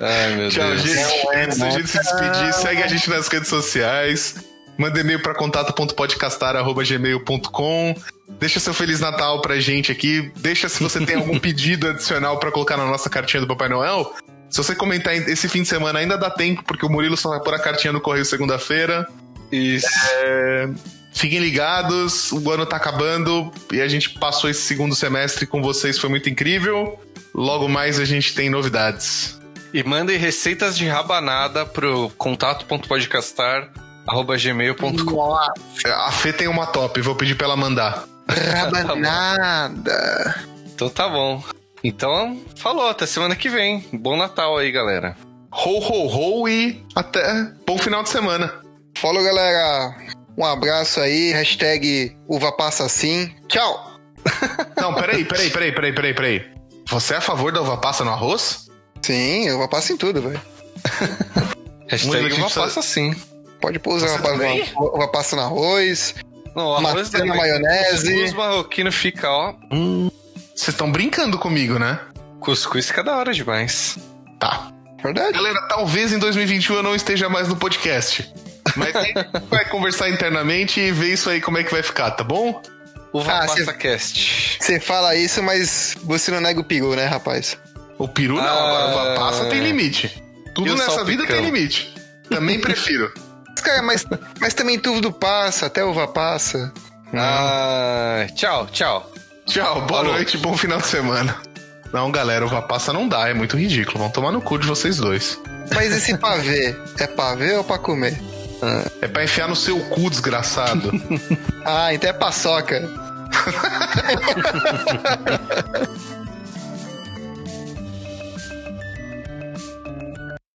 Ai, meu Tchau, Deus. gente. É Antes da gente se despedir, segue a gente nas redes sociais. Manda e-mail para contato.podcastar.gmail.com. Deixa seu Feliz Natal pra gente aqui. Deixa se você tem algum pedido adicional para colocar na nossa cartinha do Papai Noel. Se você comentar esse fim de semana, ainda dá tempo, porque o Murilo só vai pôr a cartinha no correio segunda-feira. Isso. É, Fiquem ligados, o ano tá acabando e a gente passou esse segundo semestre com vocês, foi muito incrível. Logo mais a gente tem novidades. E mandem receitas de rabanada pro contato.podcastar.gmail.com. A Fê tem uma top, vou pedir pra ela mandar. Rabanada. Então tá bom. Então, falou, até semana que vem. Bom Natal aí, galera. Ho, ho, ho e até bom final de semana. Falou, galera. Um abraço aí. Hashtag uva passa assim. Tchau. Não, peraí, peraí, peraí, peraí, peraí, peraí. Você é a favor da uva passa no arroz? Sim, uva passa em tudo, velho. Hashtag gente passa assim. Pode uva, também? uva, uva passa no arroz. Não, arroz Maçã na maionese. Cuscuz marroquino fica, ó. Vocês estão brincando comigo, né? Cuscuz fica da hora demais. Tá. Verdade. Galera, talvez em 2021 eu não esteja mais no podcast. Mas a gente vai conversar internamente e ver isso aí como é que vai ficar, tá bom? Uva Ah, cast. Você fala isso, mas você não nega o peru, né, rapaz? O peru não, Ah. agora a uva passa tem limite. E Tudo o nessa vida salpicão? tem limite. Também prefiro. Mas, Cara, mas, mas também tudo passa, até uva passa. Ah, tchau, tchau. Tchau, boa Falou. noite, bom final de semana. Não, galera, uva passa não dá, é muito ridículo. Vão tomar no cu de vocês dois. Mas esse pavê, é pavê ou pra comer? É pra enfiar no seu cu, desgraçado. Ah, então é paçoca.